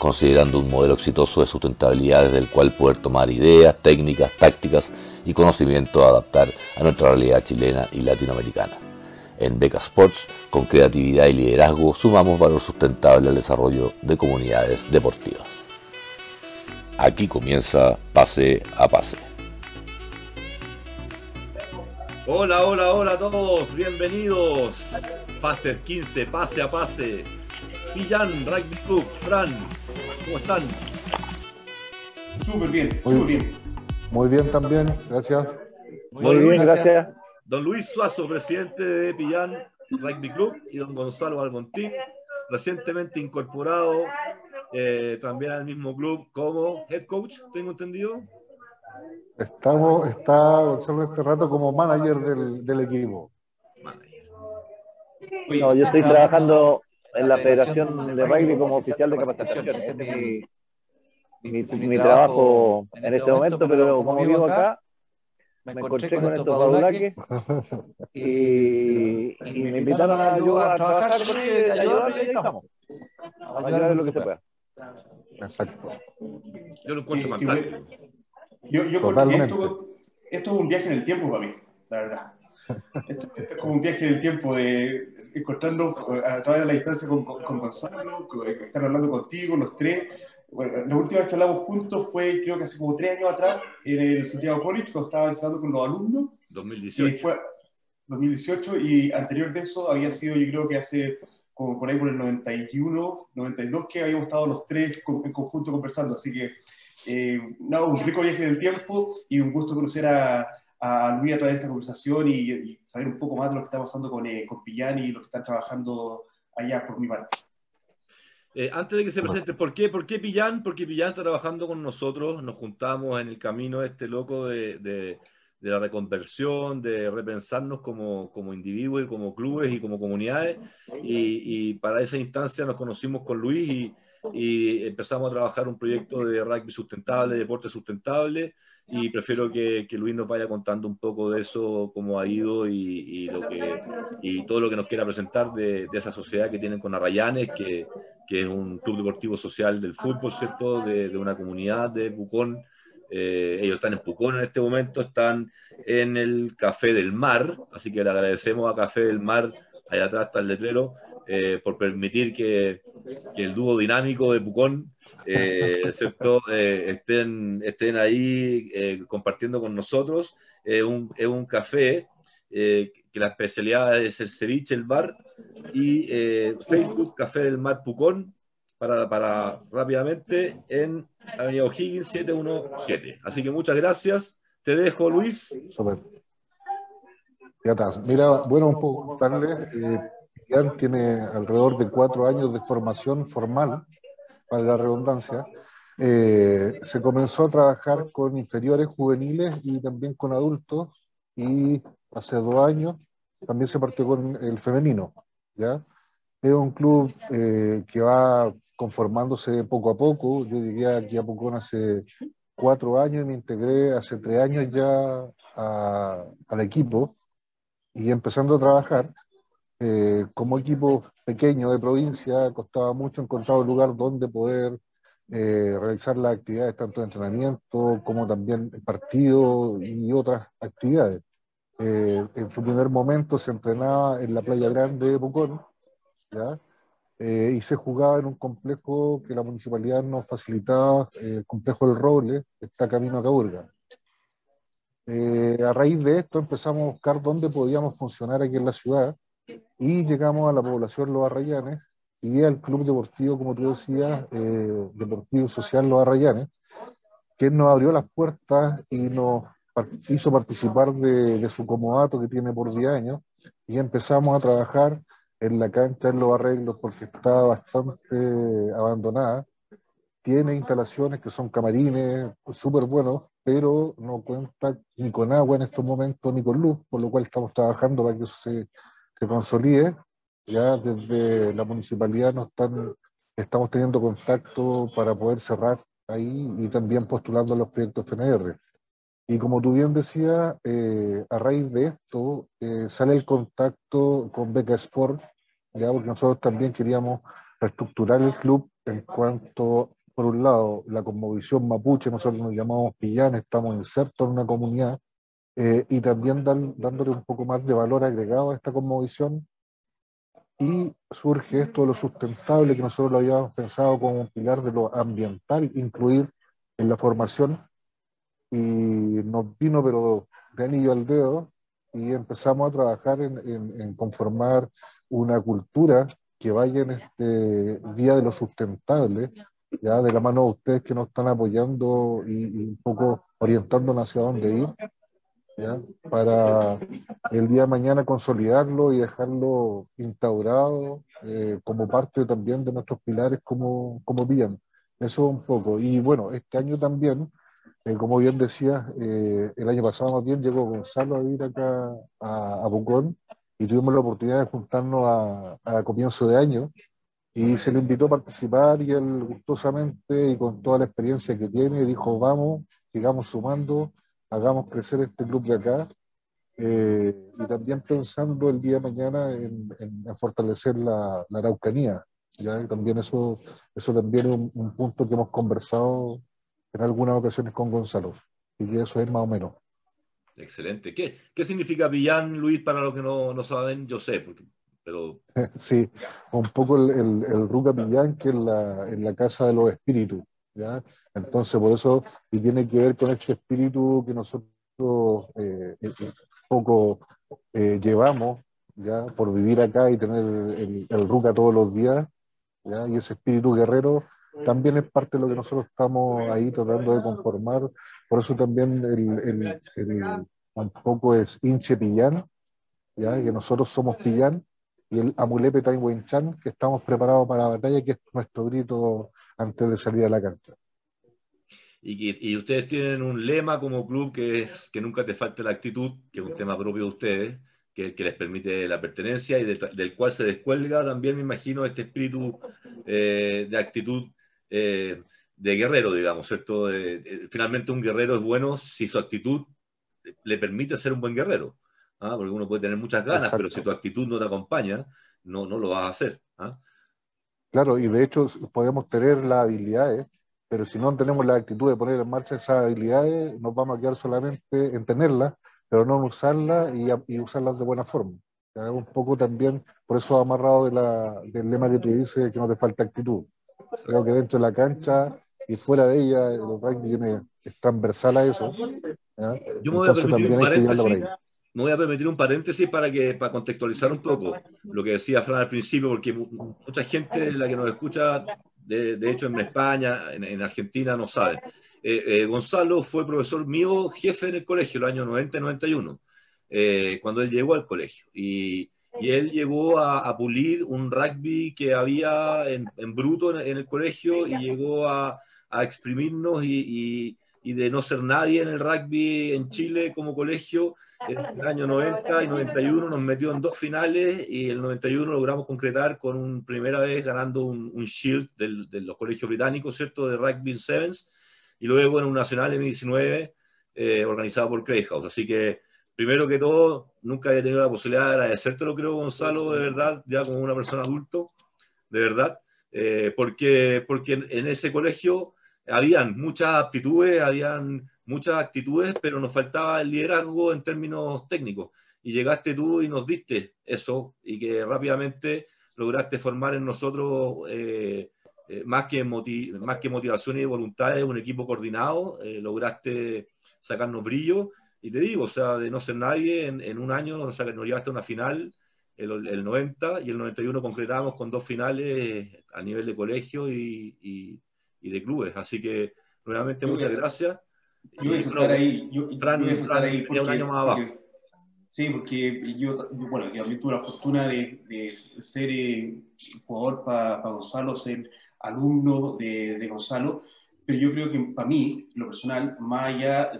considerando un modelo exitoso de sustentabilidad desde el cual poder tomar ideas, técnicas, tácticas y conocimiento a adaptar a nuestra realidad chilena y latinoamericana. En Beca Sports, con creatividad y liderazgo, sumamos valor sustentable al desarrollo de comunidades deportivas. Aquí comienza Pase a Pase. Hola, hola, hola a todos, bienvenidos. Pase 15, Pase a Pase. Pillán, Rugby Club, Fran, ¿Cómo están? Súper bien, súper bien. Muy bien también, gracias. Muy, bien, gracias. Don Luis Suazo, presidente de Pillán Rugby Club, y don Gonzalo Algontín, recientemente incorporado eh, también al mismo club como head coach, tengo entendido. Estamos, está Gonzalo este rato como manager del, del equipo. Manager. No, yo estoy trabajando en la Federación de Rugby como oficial de capacitación. Ese es mi, mi, trabajo en este momento, pero como vivo acá, me encontré con estos badulaques y, y, me invitaron a, a trabajar con ellos y a ayudarles y ahí estamos. A ayudar en lo que se pueda. Exacto. Yo lo encuentro fantástico. Yo, yo porque esto, esto es un viaje en el tiempo para mí, la verdad. Esto, esto, es como un viaje en el tiempo de encontrarnos eh, a través de la distancia con, con Gonzalo, eh, estar hablando contigo, los tres. Bueno, la última vez que hablamos juntos fue, creo que hace como tres años atrás, en el Santiago College, cuando estaba visitando con los alumnos. 2018. Y 2018, y anterior de eso había sido, yo creo que hace como por ahí por el 91, 92, que habíamos estado los tres en conjunto conversando. Así que, eh, nada, un rico viaje en el tiempo y un gusto conocer a, a Luis a través de esta conversación y, saber un poco más de lo que está pasando con, eh, con Pillán y lo que están trabajando allá por mi parte. Eh, antes de que se presente, ¿por qué, ¿por qué Pillán? Porque Pillán está trabajando con nosotros, nos juntamos en el camino este loco de, de, de la reconversión, de repensarnos como, como, individuos y como clubes y como comunidades. Y, y, para esa instancia nos conocimos con Luis y, y empezamos a trabajar un proyecto de rugby sustentable, deporte sustentable y prefiero que, que, Luis nos vaya contando un poco de eso, cómo ha ido y, y lo que, y todo lo que nos quiera presentar de, de esa sociedad que tienen con Arrayanes, que, que, es un club deportivo social del fútbol, ¿cierto? De, de una comunidad de Pucón. Eh, ellos están en Pucón en este momento, están en el Café del Mar, así que le agradecemos a Café del Mar, allá atrás está el letrero, eh, por permitir que, que, el dúo dinámico de Pucón eh, eh, estén, estén ahí eh, compartiendo con nosotros. Un, es un café que la especialidad es el ceviche, el bar, y Facebook Café del Mar Pucón, para, para rápidamente en Avenida O'Higgins 717. Así que muchas gracias. Te dejo, Luis. Ya está. Mira, bueno, un poco tiene alrededor de cuatro años de formación formal, para la redundancia. Eh, se comenzó a trabajar con inferiores juveniles y también con adultos y hace dos años también se partió con el femenino. ¿ya? Es un club eh, que va conformándose poco a poco. Yo llegué aquí a Pucón hace cuatro años y me integré hace tres años ya a, al equipo y empezando a trabajar. Eh, como equipo pequeño de provincia, costaba mucho encontrar un lugar donde poder eh, realizar las actividades, tanto de entrenamiento como también partido y otras actividades. Eh, en su primer momento se entrenaba en la Playa Grande de Pucón, ¿ya? Eh, y se jugaba en un complejo que la municipalidad nos facilitaba, eh, el complejo del Roble, que está camino a Caburga. a raíz de esto empezamos a buscar dónde podíamos funcionar aquí en la ciudad y llegamos a la población Los Arrayanes y al Club Deportivo, como tú decías, eh, Deportivo Social Los Arrayanes, que nos abrió las puertas y nos hizo participar de, de su comodato que tiene por 10 años y empezamos a trabajar en la cancha en los arreglos porque estaba bastante abandonada. Tiene instalaciones que son camarines súper buenos, pero no cuenta ni con agua en estos momentos ni con luz, por lo cual estamos trabajando para que eso se, se consolide. Ya desde la municipalidad nos están, estamos teniendo contacto para poder cerrar ahí y también postulando los proyectos FNR. Y como tú bien decías, eh, a raíz de esto eh, sale el contacto con Beca Sport, ya porque nosotros también queríamos reestructurar el club en cuanto por un lado, la conmovisión mapuche, nosotros nos llamamos Pillán, estamos insertos en una comunidad, eh, y también dándole un poco más de valor agregado a esta conmovisión. Y surge esto de lo sustentable, que nosotros lo habíamos pensado como un pilar de lo ambiental, incluir en la formación, y nos vino, pero de anillo al dedo, y empezamos a trabajar en, en, en conformar una cultura que vaya en este Día de lo Sustentable, ya de la mano de ustedes que nos están apoyando y, un poco orientándonos hacia dónde ir, ¿ya? para el día de mañana consolidarlo y dejarlo instaurado eh, como parte también de nuestros pilares como, como bien. Eso un poco. Y bueno, este año también, eh, como bien decía, eh, el año pasado más bien llegó Gonzalo a vivir acá a, a y tuvimos la oportunidad de juntarnos a, a comienzo de año y se le invitó a participar y él gustosamente y con toda la experiencia que tiene dijo, vamos, sigamos sumando, hagamos crecer este club de acá. Eh, y también pensando el día de mañana en, fortalecer la, la, Araucanía. ¿ya? también eso, eso también es un, punto que hemos conversado en algunas ocasiones con Gonzalo. Y que eso es más o menos. Excelente. ¿Qué, qué significa Villán, Luis, para los que no, no saben? Yo sé, porque Sí, un poco el, el, el Ruca Millán que en la, en la casa de los espíritus, ¿ya? Entonces, por eso, y tiene que ver con este espíritu que nosotros eh, eh poco eh, llevamos, ¿ya? Por vivir acá y tener el, el Ruca todos los días, ¿ya? Y ese espíritu guerrero también es parte de lo que nosotros estamos ahí tratando de conformar, por eso también el, el, un poco es hinche pillán, ¿ya? que nosotros somos pillán, y el Amulepe Tai Chan, que estamos preparados para la batalla, que es nuestro grito antes de salir a la cancha. Y, y, ustedes tienen un lema como club que es que nunca te falte la actitud, que es un tema propio de ustedes, que, que les permite la pertenencia y del cual se descuelga también, me imagino, este espíritu eh, de actitud eh, de guerrero, digamos, ¿cierto? finalmente un guerrero es bueno si su actitud le permite ser un buen guerrero. ¿ah? porque uno puede tener muchas ganas, pero si tu actitud no te acompaña, no, no lo vas a hacer. ¿ah? Claro, y de hecho podemos tener las habilidades, pero si no tenemos la actitud de poner en marcha esas habilidades, nos vamos a quedar solamente en tenerlas, pero no en usarlas y, usarlas de buena forma. Un poco también, por eso amarrado de la, del lema que tú dices, que no te falta actitud. Creo que dentro de la cancha y fuera de ella, el rugby es transversal a eso. Yo me voy a permitir un paréntesis me voy a permitir un paréntesis para, que, para contextualizar un poco lo que decía Fran al principio, porque mucha gente, la que nos escucha, de, de hecho en España, en, Argentina, no sabe. Eh, eh, Gonzalo fue profesor mío, jefe en el colegio, el año 90-91, eh, cuando él llegó al colegio. Y, y él llegó a, a, pulir un rugby que había en, en bruto en, en, el colegio y llegó a, a exprimirnos y, y, y de no ser nadie en el rugby en Chile como colegio en el año 90 y 91 nos metió en dos finales y el 91 logramos concretar con un primera vez ganando un, un shield del, de los colegios británicos, ¿cierto? De Rugby Sevens y luego en un nacional M19 eh, organizado por House. Así que, primero que todo, nunca había tenido la posibilidad de agradecerte, lo creo, Gonzalo, de verdad, ya como una persona adulto, de verdad, eh, porque, porque en ese colegio habían muchas aptitudes, habían muchas actitudes, pero nos faltaba el liderazgo en términos técnicos. Y llegaste tú y nos diste eso y que rápidamente lograste formar en nosotros eh, eh, más, que más que motivación y voluntades, un equipo coordinado, eh, lograste sacarnos brillo. Y te digo, o sea, de no ser nadie, en, un año nos, nos llevaste a una final, el, el, 90 y el 91 concretamos con dos finales a nivel de colegio y, y, y de clubes. Así que, nuevamente, muchas gracias. Yo voy a estar ahí. Yo, Fran, voy a estar ahí porque, un año más abajo. Porque, sí, porque yo, bueno, yo tuve la fortuna de, de ser eh, jugador para pa Gonzalo, ser alumno de, Gonzalo, pero yo creo que para mí, lo personal, más allá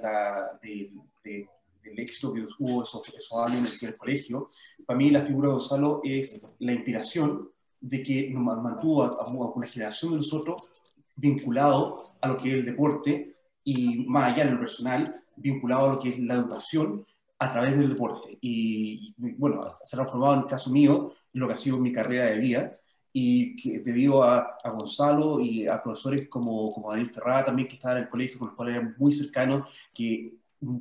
de, del éxito que hubo esos, esos años en el colegio, para mí la figura de Gonzalo es la inspiración de que nos mantuvo a, una generación de nosotros vinculado a lo que es el deporte y más allá en lo personal, vinculado a lo que es la educación a través del deporte. Y, bueno, se ha transformado en el caso mío lo que ha sido mi carrera de vida y que debido a, a, Gonzalo y a profesores como, como Daniel Ferrada también que estaban en el colegio, con los cuales eran muy cercanos, que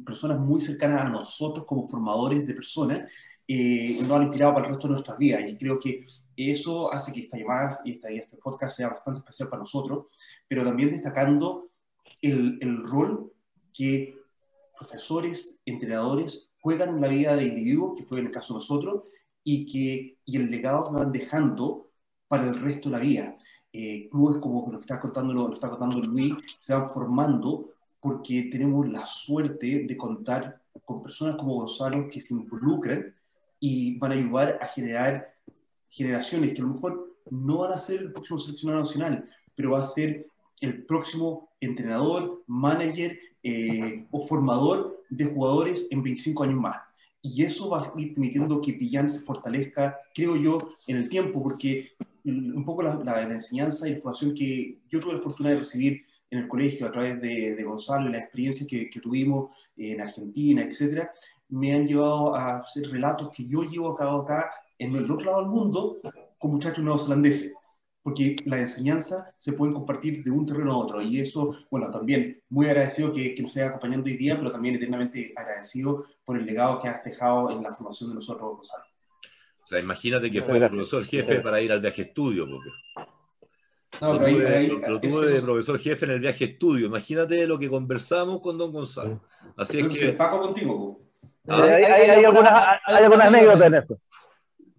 personas muy cercanas a nosotros como formadores de personas, eh, nos han inspirado para el resto de nuestras vidas. Y creo que eso hace que esta llamada y este podcast sea bastante especial para nosotros, pero también destacando el, el rol que profesores, entrenadores juegan en la vida de individuos, que fue en el caso de nosotros, y, que, y el legado que van dejando para el resto de la vida. Eh, clubes como lo que está contando, lo, está contando Luis se van formando porque tenemos la suerte de contar con personas como Gonzalo que se involucran y van a ayudar a generar generaciones que a lo mejor no van a ser el próximo seleccionado nacional, pero va a ser el próximo entrenador, manager eh, o formador de jugadores en 25 años más. Y eso va a ir permitiendo que Pillán se fortalezca, creo yo, en el tiempo, porque un poco la, enseñanza y la formación que yo tuve la fortuna de recibir en el colegio a través de, Gonzalo y las experiencias que, que, tuvimos en Argentina, etcétera, me han llevado a hacer relatos que yo llevo a cabo acá en el otro lado del mundo con muchachos neozelandeses, porque la enseñanza se puede compartir de un terreno a otro. Y eso, bueno, también muy agradecido que, que nos esté acompañando hoy día, pero también eternamente agradecido por el legado que has dejado en la formación de nosotros, Gonzalo. O sea, imagínate que fue el profesor jefe para ir al viaje estudio, porque... No, lo, tuve, de profesor jefe en el viaje estudio. Imagínate lo que conversamos con don Gonzalo. Así es que. Paco contigo. ¿Ah? Hay, hay, hay, algunas, hay algunas anécdotas en esto.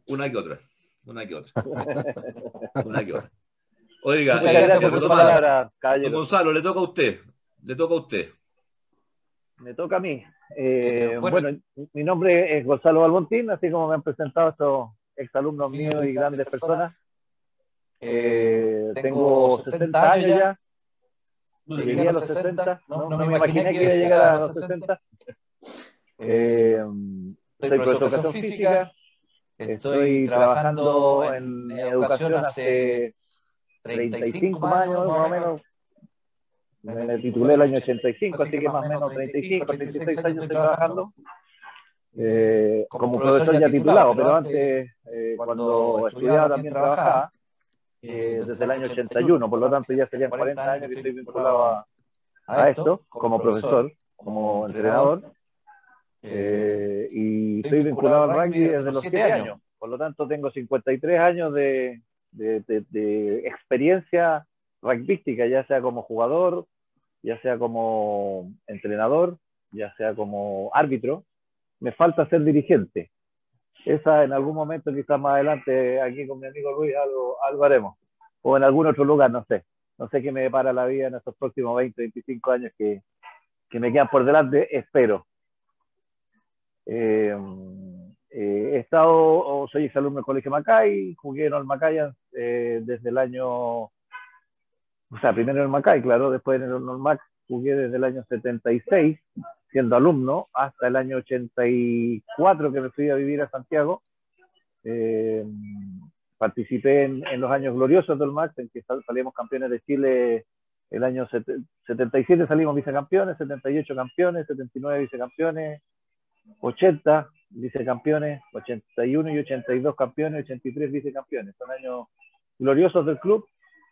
Una que otra. Una que otra. Una que otra. Oiga, eh, Gonzalo, le toca a usted. Le toca a usted. Me toca a mí. Eh, bueno, mi nombre es Gonzalo Balbontín, así como me han presentado estos exalumnos míos y grandes personas. Eh, tengo 60 años ya. Llegué a los 60. No, no, me imaginé que iba a llegar a los 60. Eh, soy profesor de educación física. Estoy trabajando en educación hace 35 años, más o menos. Me titulé el año 85, así que más o menos 35, 36 años estoy trabajando. Eh, como profesor ya titulado, pero antes, eh, cuando estudiaba también trabajaba eh, desde el año 81, por lo tanto ya serían 40 años que estoy vinculado a, a esto, como profesor, como entrenador. Eh, y estoy vinculado al rugby desde los 7 años. Por lo tanto, tengo 53 años de, de, de, experiencia rugbyística, ya sea como jugador, ya sea como entrenador, ya sea como árbitro. Me falta ser dirigente. Esa en algún momento, quizás más adelante, aquí con mi amigo Luis, algo, algo haremos. O en algún otro lugar, no sé. No sé qué me depara la vida en estos próximos 20, 25 años que, que me quedan por delante, espero. Eh, eh, he estado, soy exalumno del Colegio Macay, jugué en el Macay eh, desde el año, o sea, primero en el Macay, claro, después en el Mac jugué desde el año 76, siendo alumno, hasta el año 84 que me fui a vivir a Santiago. participé en, los años gloriosos del MAC, en que salimos campeones de Chile el año 77 salimos vicecampeones, 78 campeones, 79 vicecampeones, 80 vicecampeones, 81 y 82 campeones, 83 vicecampeones. Son años gloriosos del club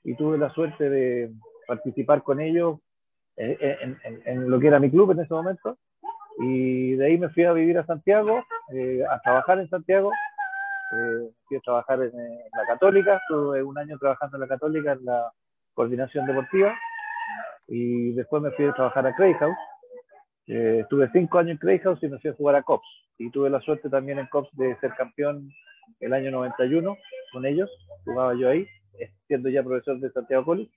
y tuve la suerte de participar con ellos en, lo que era mi club en ese momento. Y de ahí me fui a vivir a Santiago, eh, a trabajar en Santiago. Eh, fui a trabajar en, la Católica, estuve un año trabajando en la Católica en la coordinación deportiva. Y después me fui a trabajar a Craig House eh, estuve cinco años en Clayhouse y me fui a jugar a COPS. Y tuve la suerte también en COPS de ser campeón el año 91 con ellos. Jugaba yo ahí, siendo ya profesor de Santiago College.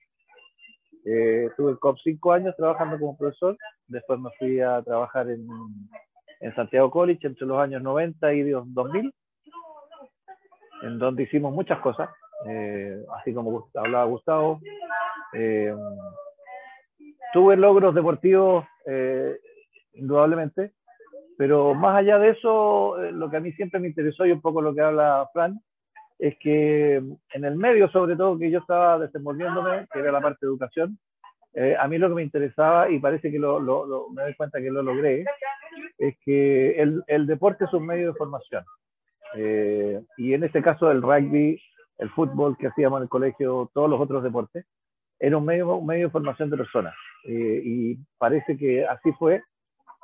Eh, estuve en COPS cinco años trabajando como profesor. Después me fui a trabajar en, en Santiago College entre los años 90 y 2000, en donde hicimos muchas cosas. eh, así como hablaba Gustavo. Eh, tuve logros deportivos, eh, indudablemente, pero más allá de eso, lo que a mí siempre me interesó y un poco lo que habla Fran, es que en el medio, sobre todo, que yo estaba desenvolviéndome, que era la parte de educación, a mí lo que me interesaba, y parece que lo, me doy cuenta que lo logré, es que el, el deporte es un medio de formación. y en este caso el rugby el fútbol que hacíamos en el colegio, todos los otros deportes, era un medio, un medio de formación de personas. Eh, y parece que así fue,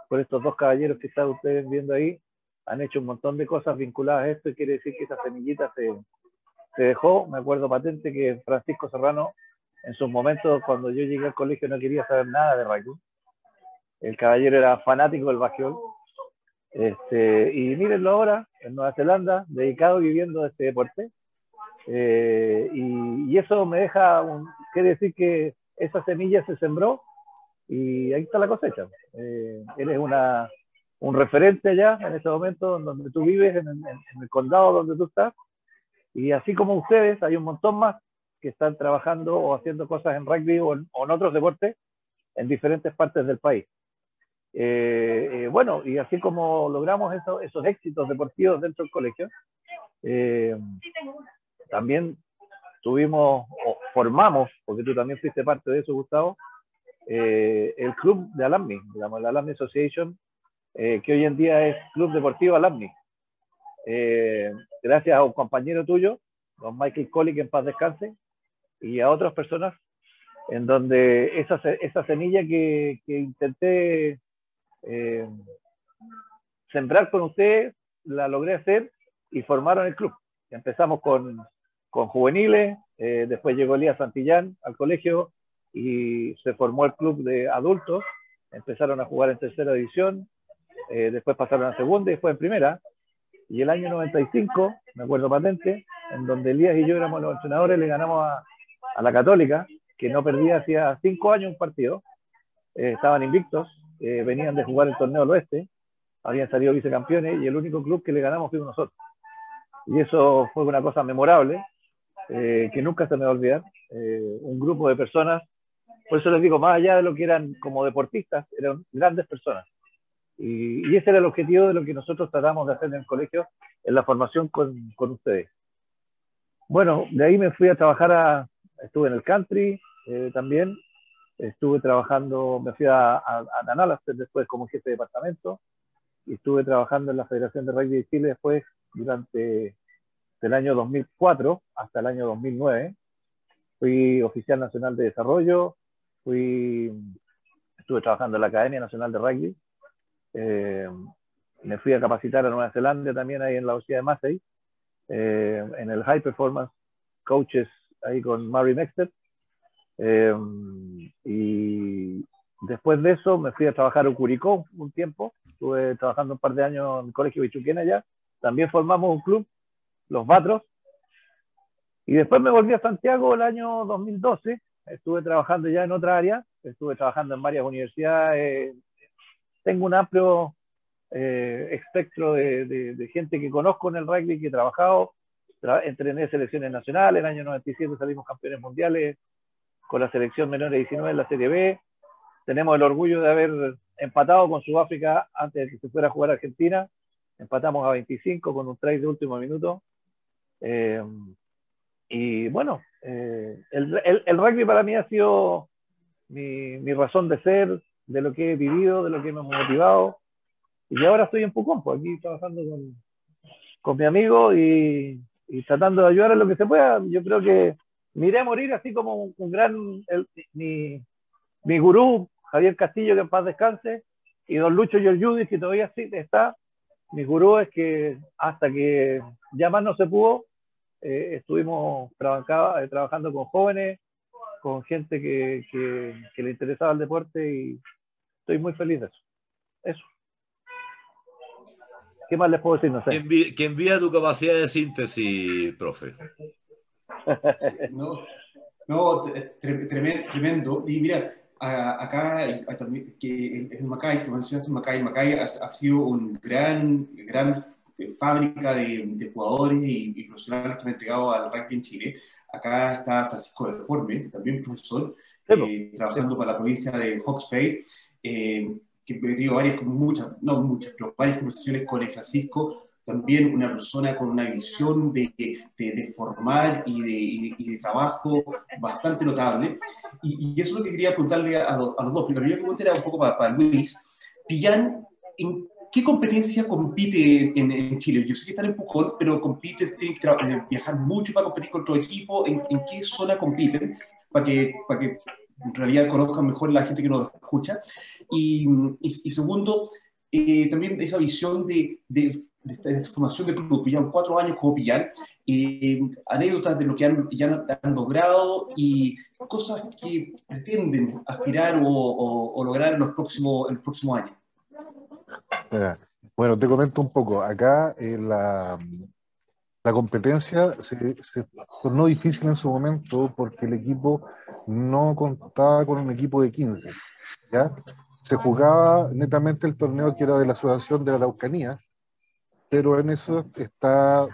por estos dos caballeros que están ustedes viendo ahí, han hecho un montón de cosas vinculadas a esto y quiere decir que esa semillita se, dejó. Me acuerdo patente que Francisco Serrano, en sus momentos, cuando yo llegué al colegio, no quería saber nada de rugby. El caballero era fanático del básquetbol. Este, y mírenlo ahora, en Nueva Zelanda, dedicado viviendo de este deporte. Eh, y, eso me deja, quiere decir que esa semilla se sembró y ahí está la cosecha. Eh, una, un referente allá en ese momento donde tú vives, en el, condado donde tú estás. Y así como ustedes, hay un montón más que están trabajando o haciendo cosas en rugby o en, otros deportes en diferentes partes del país. Eh, bueno, y así como logramos esos éxitos deportivos dentro del colegio, también tuvimos o formamos, porque tú también fuiste parte de eso, Gustavo, eh, el club de Alumni, digamos, la Alumni Association, eh, que hoy en día es Club Deportivo Alumni. Eh, gracias a un compañero tuyo, don Michael Colley, que en paz descanse, y a otras personas, en donde esa, esa semilla que, que intenté sembrar con ustedes, la logré hacer y formaron el club. Empezamos con con juveniles, eh, después llegó Elías Santillán al colegio y se formó el club de adultos, empezaron a jugar en tercera división, eh, después pasaron a segunda y después en primera, y el año 95, me acuerdo patente, en donde Elías y yo éramos los entrenadores, le ganamos a, a la Católica, que no perdía hacía cinco años un partido, eh, estaban invictos, venían de jugar el torneo del oeste, habían salido vicecampeones y el único club que le ganamos fuimos nosotros. Y eso fue una cosa memorable, eh, que nunca se me va a olvidar, eh, un grupo de personas, por eso les digo, más allá de lo que eran como deportistas, eran grandes personas. Y, ese era el objetivo de lo que nosotros tratamos de hacer en el colegio, en la formación con, con ustedes. Bueno, de ahí me fui a trabajar, a, estuve en el country eh, también, estuve trabajando, me fui a, a, a después como jefe de departamento, y estuve trabajando en la Federación de Rugby de Chile después durante del año 2004 hasta el año 2009. Fui oficial nacional de desarrollo, fui, estuve trabajando en la Academia Nacional de Rugby, eh, me fui a capacitar a Nueva Zelanda también ahí en la Universidad de Massey, eh, en el High Performance Coaches ahí con Mary Mexter. Eh, y después de eso me fui a trabajar en Curicó un tiempo, estuve trabajando un par de años en el Colegio Bichuquena allá, también formamos un club los Batros. Y después me volví a Santiago el año 2012, estuve trabajando ya en otra área, estuve trabajando en varias universidades, tengo un amplio eh, espectro de, gente que conozco en el rugby, que he trabajado, entrené selecciones nacionales, en el año 97 salimos campeones mundiales con la selección menor de 19 en la Serie B, tenemos el orgullo de haber empatado con Sudáfrica antes de que se fuera a jugar Argentina, empatamos a 25 con un trade de último minuto, eh, y bueno, eh, el, el, rugby para mí ha sido mi, mi, razón de ser, de lo que he vivido, de lo que me ha motivado. Y ahora estoy en Pucón, pues, aquí trabajando con, con mi amigo y, y, tratando de ayudar a lo que se pueda. Yo creo que me iré a morir así como un, gran, mi, mi gurú, Javier Castillo, que en paz descanse, y don Lucho Yudis, que todavía sí está. Mi gurú es que hasta que ya más no se pudo, eh, estuvimos eh, trabajando con jóvenes, con gente que, que, le interesaba el deporte y estoy muy feliz de eso. Eso. ¿Qué más les puedo decir? No sé. Que envía, tu capacidad de síntesis, profe. no, no tremendo. Y mira, acá, que en Macay, como mencionaste, Macay, Macay ha, ha, sido un gran, gran fábrica de, jugadores y, profesionales que han entregado al rugby en Chile. Acá está Francisco Deforme, también profesor, eh, trabajando para la provincia de Hawke's Bay, eh, que he tenido varias, muchas, no muchas, pero varias conversaciones con Francisco, también una persona con una visión de, de, formar y de, y de, trabajo bastante notable. Y, eso es lo que quería preguntarle a, a los dos. Pero yo pregunta era un poco para, para Luis. Pillán, ¿en qué competencia compite en, en, Chile? Yo sé que están en Pucón, pero compite, tienen que eh, viajar mucho para competir con otro equipo. ¿En, ¿En, qué zona compiten? Para que, para que en realidad conozcan mejor la gente que nos escucha. Y, y, segundo, eh, también esa visión de, de, de, formación de club, Pillán cuatro años como Pillán, eh, anécdotas de lo que han, ya han logrado y cosas que pretenden aspirar o, o, lograr en los próximos, en los próximos años. Bueno, te comento un poco. Acá eh, la, la competencia se, se tornó difícil en su momento porque el equipo no contaba con un equipo de 15. ¿ya? Se jugaba netamente el torneo que era de la Asociación de la Araucanía, pero en eso está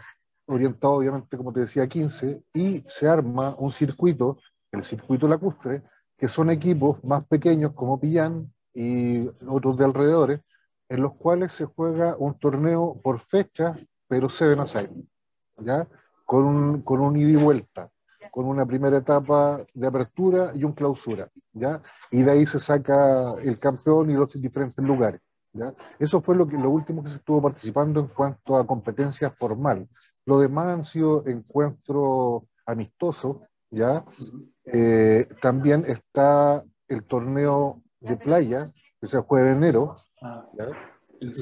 orientado obviamente, como te decía, a 15, y se arma un circuito, el circuito lacustre, que son equipos más pequeños como Pillán y otros de alrededores, en los cuales se juega un torneo por fecha, pero seven a ¿ya? Con un, con un ida y vuelta con una primera etapa de apertura y un clausura, ¿ya? Y de ahí se saca el campeón y los diferentes lugares, ¿ya? Eso fue lo, que, lo último que se estuvo participando en cuanto a competencia formal. Lo demás han sido encuentros amistosos, ¿ya? Eh, también está el torneo de playa, que se juega en enero, ah. El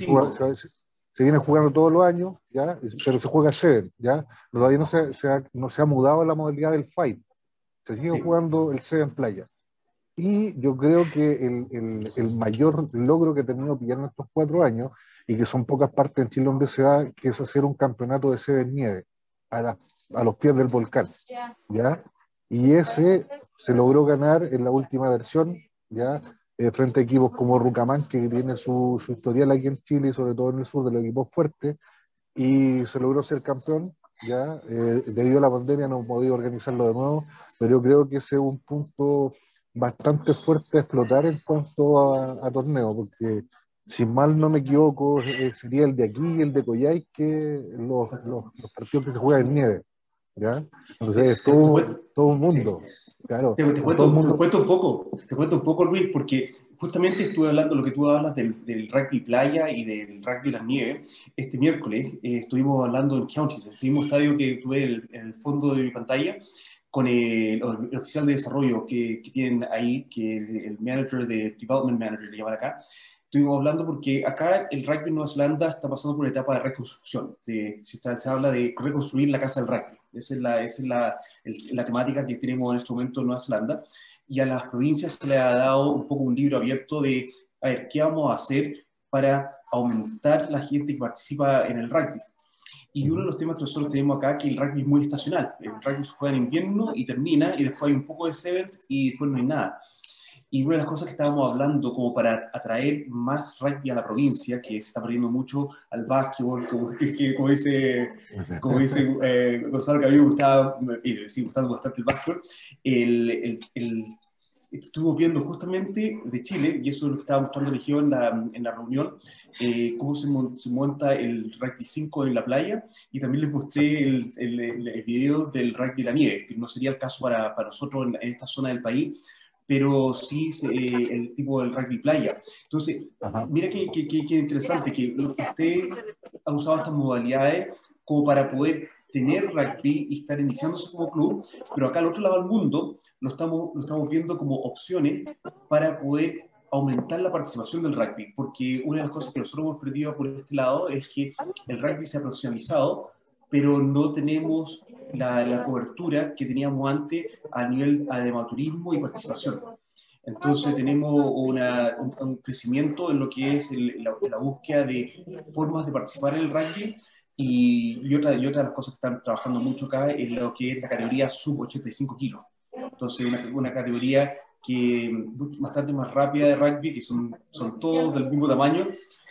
se viene jugando todos los años, ¿ya? pero se juega Seven, ¿ya? Todavía no se, se ha, no se ha mudado la modalidad del Fight. Se sigue jugando el Seven Playa. Y yo creo que el, el, el, mayor logro que ha tenido pillar en estos cuatro años, y que son pocas partes en Chile donde se da, que es hacer un campeonato de Seven Nieve a, a los pies del volcán, ¿ya? Y ese se logró ganar en la última versión, ¿ya? Eh, frente a equipos como Rucamán, que tiene su, su, historial aquí en Chile y sobre todo en el sur de los equipos fuertes, y se logró ser campeón. Ya, eh, debido a la pandemia no hemos podido organizarlo de nuevo, pero yo creo que ese es un punto bastante fuerte a explotar en cuanto a, torneo, porque si mal no me equivoco, eh, sería el de aquí y el de Coyay que los, los partidos que se juegan en nieve. ¿Ya? Entonces es todo, todo un mundo. Claro, te, cuento, un poco, te cuento un poco, Luis, porque justamente estuve hablando lo que tú hablas del, del rugby playa y del rugby de la nieve. Este miércoles eh, estuvimos hablando en Counties, el mismo estadio que tuve en el fondo de mi pantalla, con el, oficial de desarrollo que, que, tienen ahí, que el manager de Development Manager le llaman acá, estuvimos hablando porque acá el rugby en Nueva Zelanda está pasando por una etapa de reconstrucción. Se, se, habla de reconstruir la casa del rugby. Esa es, la, esa es la, la, temática que tenemos en este momento en Nueva Zelanda. Y a las provincias se le ha dado un poco un libro abierto de, a ver, ¿qué vamos a hacer para aumentar la gente que participa en el rugby? Y uno de los temas que nosotros tenemos acá, que el rugby es muy estacional. El rugby se juega en invierno y termina, y después hay un poco de sevens y después no hay nada. Y una de las cosas que estábamos hablando como para atraer más rugby a la provincia, que se está perdiendo mucho al básquetbol, como, que, como dice, como dice eh, Gonzalo, que a mí me gustaba, sí, gustando bastante el básquetbol, el, el, el, estuvimos viendo justamente de Chile, y eso es lo que estaba mostrando Legión en la, en la reunión, eh, cómo se, se, monta el rugby 5 en la playa, y también les mostré el, el, el, video del rugby de la nieve, que no sería el caso para, para nosotros en, en esta zona del país, pero sí eh, el tipo del rugby playa. Entonces, mira qué, qué, qué, interesante que usted ha usado estas modalidades como para poder tener rugby y estar iniciándose como club, pero acá al otro lado del mundo lo estamos, lo estamos viendo como opciones para poder aumentar la participación del rugby, porque una de las cosas que nosotros hemos perdido por este lado es que el rugby se ha profesionalizado, pero no tenemos la, cobertura que teníamos antes a nivel de amaturismo y participación. Entonces tenemos una, un, crecimiento en lo que es la, búsqueda de formas de participar en el rugby y, y, otra, y otra de las cosas que están trabajando mucho acá es lo que es la categoría sub 85 kilos. Entonces una, una categoría que bastante más rápida de rugby, que son, son todos del mismo tamaño,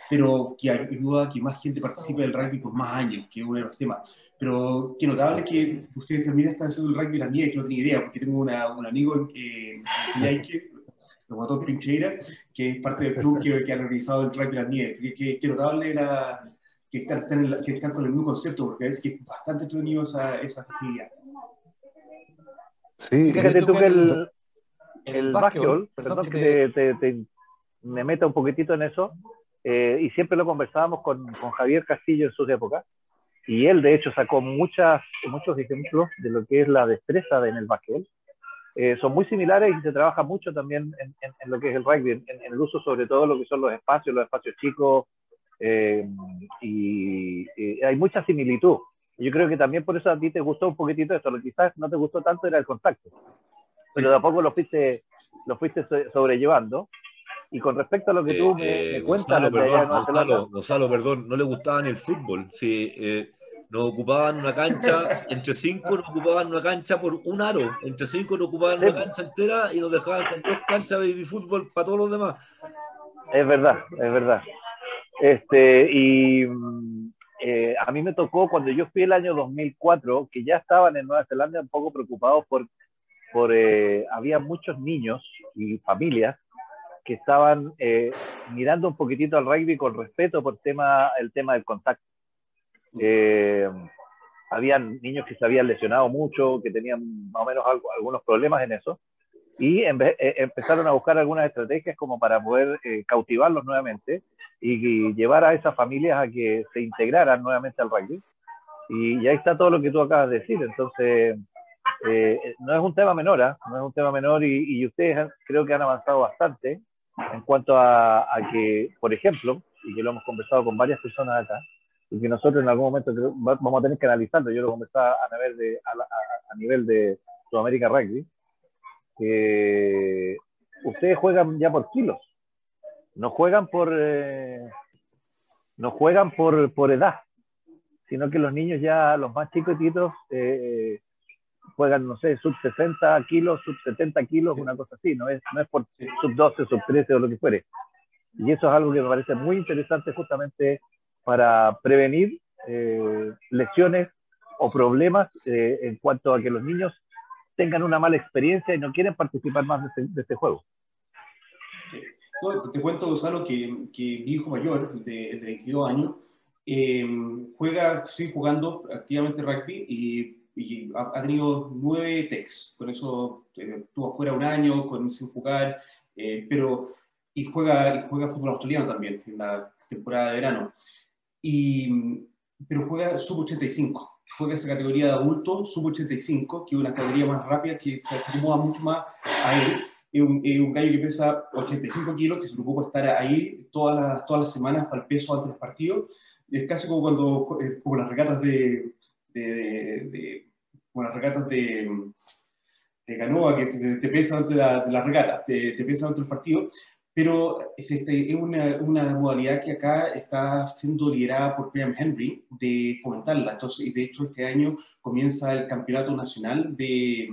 pero que ayuda a que más gente participe del rugby por más años, que es uno de los temas. Pero qué notable que ustedes también están haciendo el rugby de la nieve, que no tenía idea, porque tengo una, un amigo en Yaique, el Guatón Pincheira, que es parte del club que, que ha organizado el rugby de la nieve. Qué, qué notable era que están, que están con el mismo concepto, porque es que es bastante entretenido esa, esa festividad. Sí, fíjate tú que el, el básquetbol, perdón que te, te, me meta un poquitito en eso, eh, y siempre lo conversábamos con, con, Javier Castillo en sus épocas, y él de hecho sacó muchas, muchos ejemplos de lo que es la destreza en el básquetbol. Eh, son muy similares y se trabaja mucho también en, en, lo que es el rugby, en, el uso sobre todo lo que son los espacios, los espacios chicos, eh, y, y, hay mucha similitud. Yo creo que también por eso a ti te gustó un poquitito esto, lo que quizás no te gustó tanto era el contacto pero de a poco lo fuiste, lo fuiste sobrellevando. Y con respecto a lo que tú me, eh, cuentas, Gonzalo, perdón, Gonzalo, perdón, no le gustaba ni el fútbol. Sí, eh, nos ocupaban una cancha, entre cinco nos ocupaban una cancha por un aro, entre cinco nos ocupaban una cancha entera y nos dejaban con dos canchas de baby fútbol para todos los demás. Es verdad, es verdad. Este, y eh, a mí me tocó cuando yo fui el año 2004, que ya estaban en Nueva Zelanda un poco preocupados por por, eh, había muchos niños y familias que estaban eh, mirando un poquitito al rugby con respeto por tema, el tema del contacto. Eh, habían niños que se habían lesionado mucho, que tenían más o menos algo, algunos problemas en eso, y empezaron a buscar algunas estrategias como para poder cautivarlos nuevamente y, y, llevar a esas familias a que se integraran nuevamente al rugby. Y, y ahí está todo lo que tú acabas de decir. Entonces, eh, no es un tema menor, ¿eh? no es un tema menor y, y, ustedes creo que han avanzado bastante en cuanto a, que, por ejemplo, y que lo hemos conversado con varias personas acá, y que nosotros en algún momento vamos a tener que analizarlo, yo lo conversaba a nivel de, a, a nivel de Sudamérica Rugby, que ustedes juegan ya por kilos, no juegan por, eh, no juegan por, por edad, sino que los niños ya, los más chiquititos, eh, juegan, no sé, sub 60 kilos, sub 70 kilos, una cosa así, no es, no es por sub 12, sub 13 o lo que fuere. Y eso es algo que me parece muy interesante justamente para prevenir eh, lesiones o problemas eh, en cuanto a que los niños tengan una mala experiencia y no quieren participar más de este, de este juego. te cuento, Gonzalo, que, que mi hijo mayor, de, de 22 años, eh, juega, sigue jugando activamente rugby y y ha, tenido nueve techs, con eso eh, estuvo afuera un año con, sin jugar, eh, pero y juega, y juega fútbol australiano también en la temporada de verano. Y, pero juega sub-85, juega esa categoría de adulto, sub-85, que es una categoría más rápida que se acomoda mucho más a él. Es un, un, gallo que pesa 85 kilos, que se preocupa estar ahí todas las, todas las semanas para el peso antes del partido. Es casi como cuando, eh, como las regatas de, de, de, las regatas de, de canoa que te, te pesan de la, la regata, te, te pesan del partido, pero es, este, es una, una, modalidad que acá está siendo liderada por Graham Henry de fomentarla. Entonces, de hecho, este año comienza el campeonato nacional de,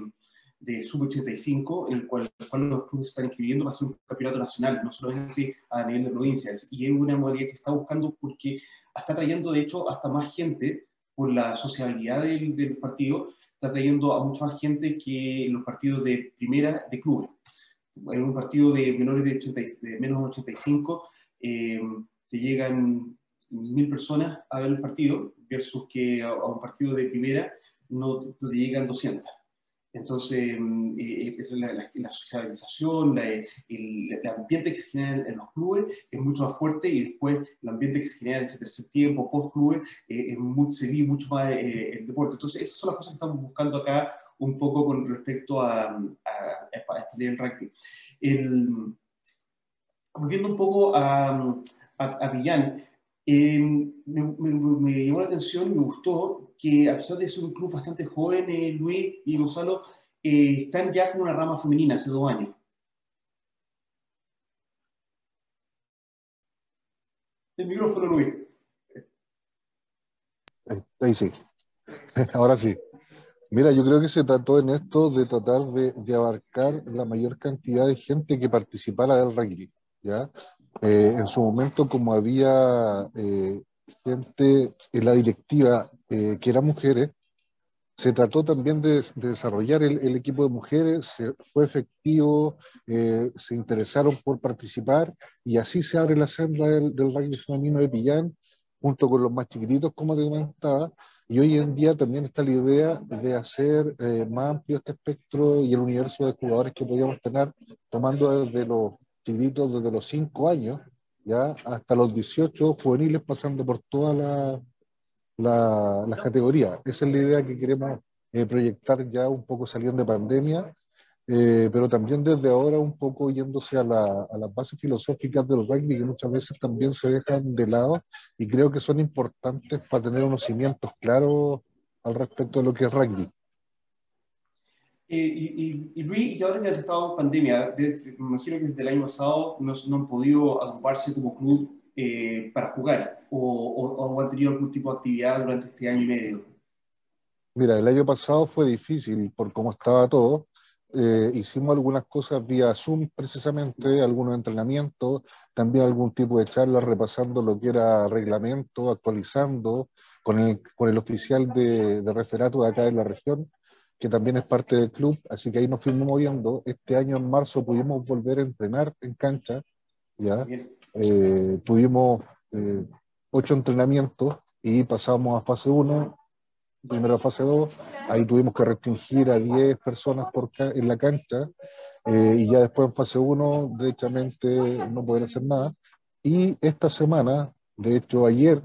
de sub-85, en el cual, el cual, los clubes están inscribiendo para ser un campeonato nacional, no solamente a nivel de provincias. Y es una modalidad que está buscando porque está trayendo, de hecho, hasta más gente por la sociabilidad del, partido, está trayendo a mucha más gente que los partidos de primera de clubes. En un partido de menores de, 80, de menos de 85, eh, te llegan mil personas a ver el partido, versus que a, a un partido de primera no te, te llegan 200. Entonces, mm, eh, eh, la, socialización, la, el, el, ambiente que se genera en los clubes es mucho más fuerte y después el ambiente que se genera en ese tercer tiempo, post-clubes, eh, se vive mucho más eh, el deporte. Entonces, esas son las cosas que estamos buscando acá un poco con respecto a, a, a, el rugby. El, volviendo un poco a, a, a Villán, eh, me, llamó la atención me gustó que a pesar de ser un club bastante joven, eh, Luis y Gonzalo, eh, están ya con una rama femenina hace dos años. El micrófono, Luis. Ahí sí. Ahora sí. Mira, yo creo que se trató en esto de tratar de, de abarcar la mayor cantidad de gente que participara del rugby, ¿ya? Eh, en su momento, como había eh, gente en la directiva que eran mujeres, se trató también de, desarrollar el, equipo de mujeres, fue efectivo, se interesaron por participar y así se abre la senda del, del rugby femenino de Pillán, junto con los más chiquititos, como te comentaba, y hoy en día también está la idea de hacer eh, más amplio este espectro y el universo de jugadores que podríamos tener, tomando desde los chiquitos, desde los 5 años, ya hasta los 18 juveniles, pasando por todas la, las categorías. Esa es la idea que queremos eh, proyectar ya un poco saliendo de pandemia eh, pero también desde ahora un poco yéndose a, la, a, las bases filosóficas del rugby que muchas veces también se dejan de lado y creo que son importantes para tener unos cimientos claros al respecto de lo que es rugby. Eh, y, y, Luis, y ahora que ha estado en pandemia, me imagino que desde el año pasado no, no han podido agruparse como club eh, para jugar o, o, o han tenido algún tipo de actividad durante este año y medio. Mira, el año pasado fue difícil por cómo estaba todo, eh, hicimos algunas cosas vía Zoom precisamente, algunos entrenamientos, también algún tipo de charla repasando lo que era reglamento, actualizando con el, con el oficial de, de referato de acá de la región, que también es parte del club, así que ahí nos fuimos moviendo. Este año en marzo pudimos volver a entrenar en cancha, ¿ya? Eh, tuvimos eh, ocho entrenamientos y pasamos a fase 1, primera fase 2, ahí tuvimos que restringir a 10 personas por en la cancha eh, y ya después en fase 1 derechamente no poder hacer nada. Y esta semana, de hecho ayer,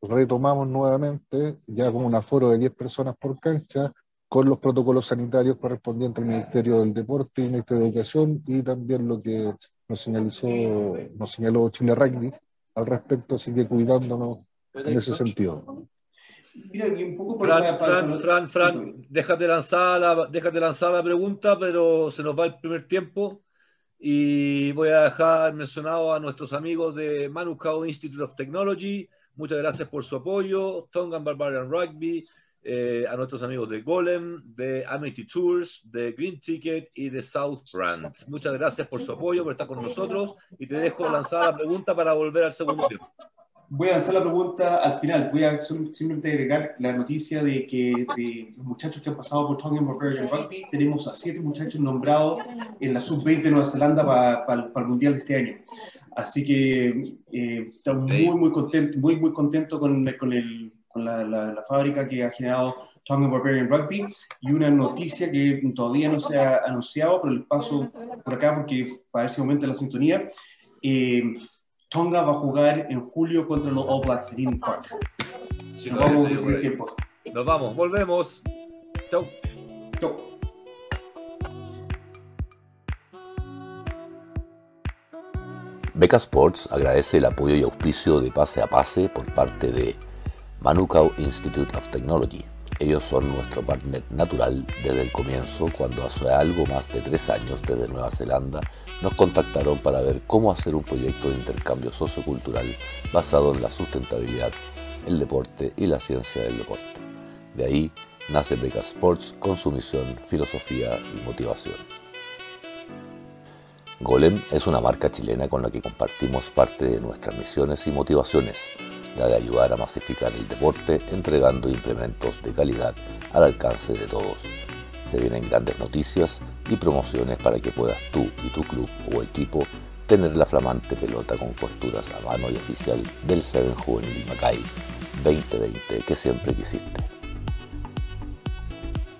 retomamos nuevamente ya con un aforo de 10 personas por cancha con los protocolos sanitarios correspondientes al Ministerio del Deporte y Ministerio de Educación y también lo que nos, señalizó, nos señaló Chile Rugby al respecto, así que cuidándonos en ese sentido. Mira, un poco por Fran, Fran, Fran, Fran, déjate lanzar, la, déjate lanzar la pregunta, pero se nos va el primer tiempo y voy a dejar mencionado a nuestros amigos de Manukau Institute of Technology. Muchas gracias por su apoyo. Tongan Barbarian Rugby, eh, a nuestros amigos de Golem, de Amity Tours, de Green Ticket y de South Brand. Muchas gracias por su apoyo, por estar con nosotros y te dejo lanzar la pregunta para volver al segundo tiempo voy a lanzar la pregunta al final. Voy a simplemente agregar la noticia de que de los muchachos que han pasado por Tongan Barbarian Rugby, tenemos a siete muchachos nombrados en la sub-20 de Nueva Zelanda para, el Mundial de este año. Así que eh, estamos muy, muy contentos muy, muy contento con, con, el, con la, la, fábrica que ha generado Tongan Barbarian Rugby y una noticia que todavía no se ha anunciado, pero les paso por acá porque para ver si aumenta la sintonía. Eh, Tonga va a jugar en julio contra los All Blacks en Eden Park. Nos vamos de tiempo. Nos vamos, volvemos. Chau. Chau. Beca Sports agradece el apoyo y auspicio de Pase a Pase por parte de Manukau Institute of Technology. Ellos son nuestro partner natural desde el comienzo, cuando hace algo más de tres años desde Nueva Zelanda nos contactaron para ver cómo hacer un proyecto de intercambio sociocultural basado en la sustentabilidad, el deporte y la ciencia del deporte. De ahí nace Beca Sports con su misión, filosofía y motivación. Golem es una marca chilena con la que compartimos parte de nuestras misiones y motivaciones, la de ayudar a masificar el deporte entregando implementos de calidad al alcance de todos. Se vienen grandes noticias y promociones para que puedas tú y tu club o equipo tener la flamante pelota con costuras a mano y oficial del Seven Juvenil Macay 2020 que siempre quisiste.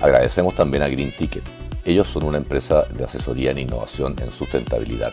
Agradecemos también a Green Ticket. Ellos son una empresa de asesoría en innovación en sustentabilidad.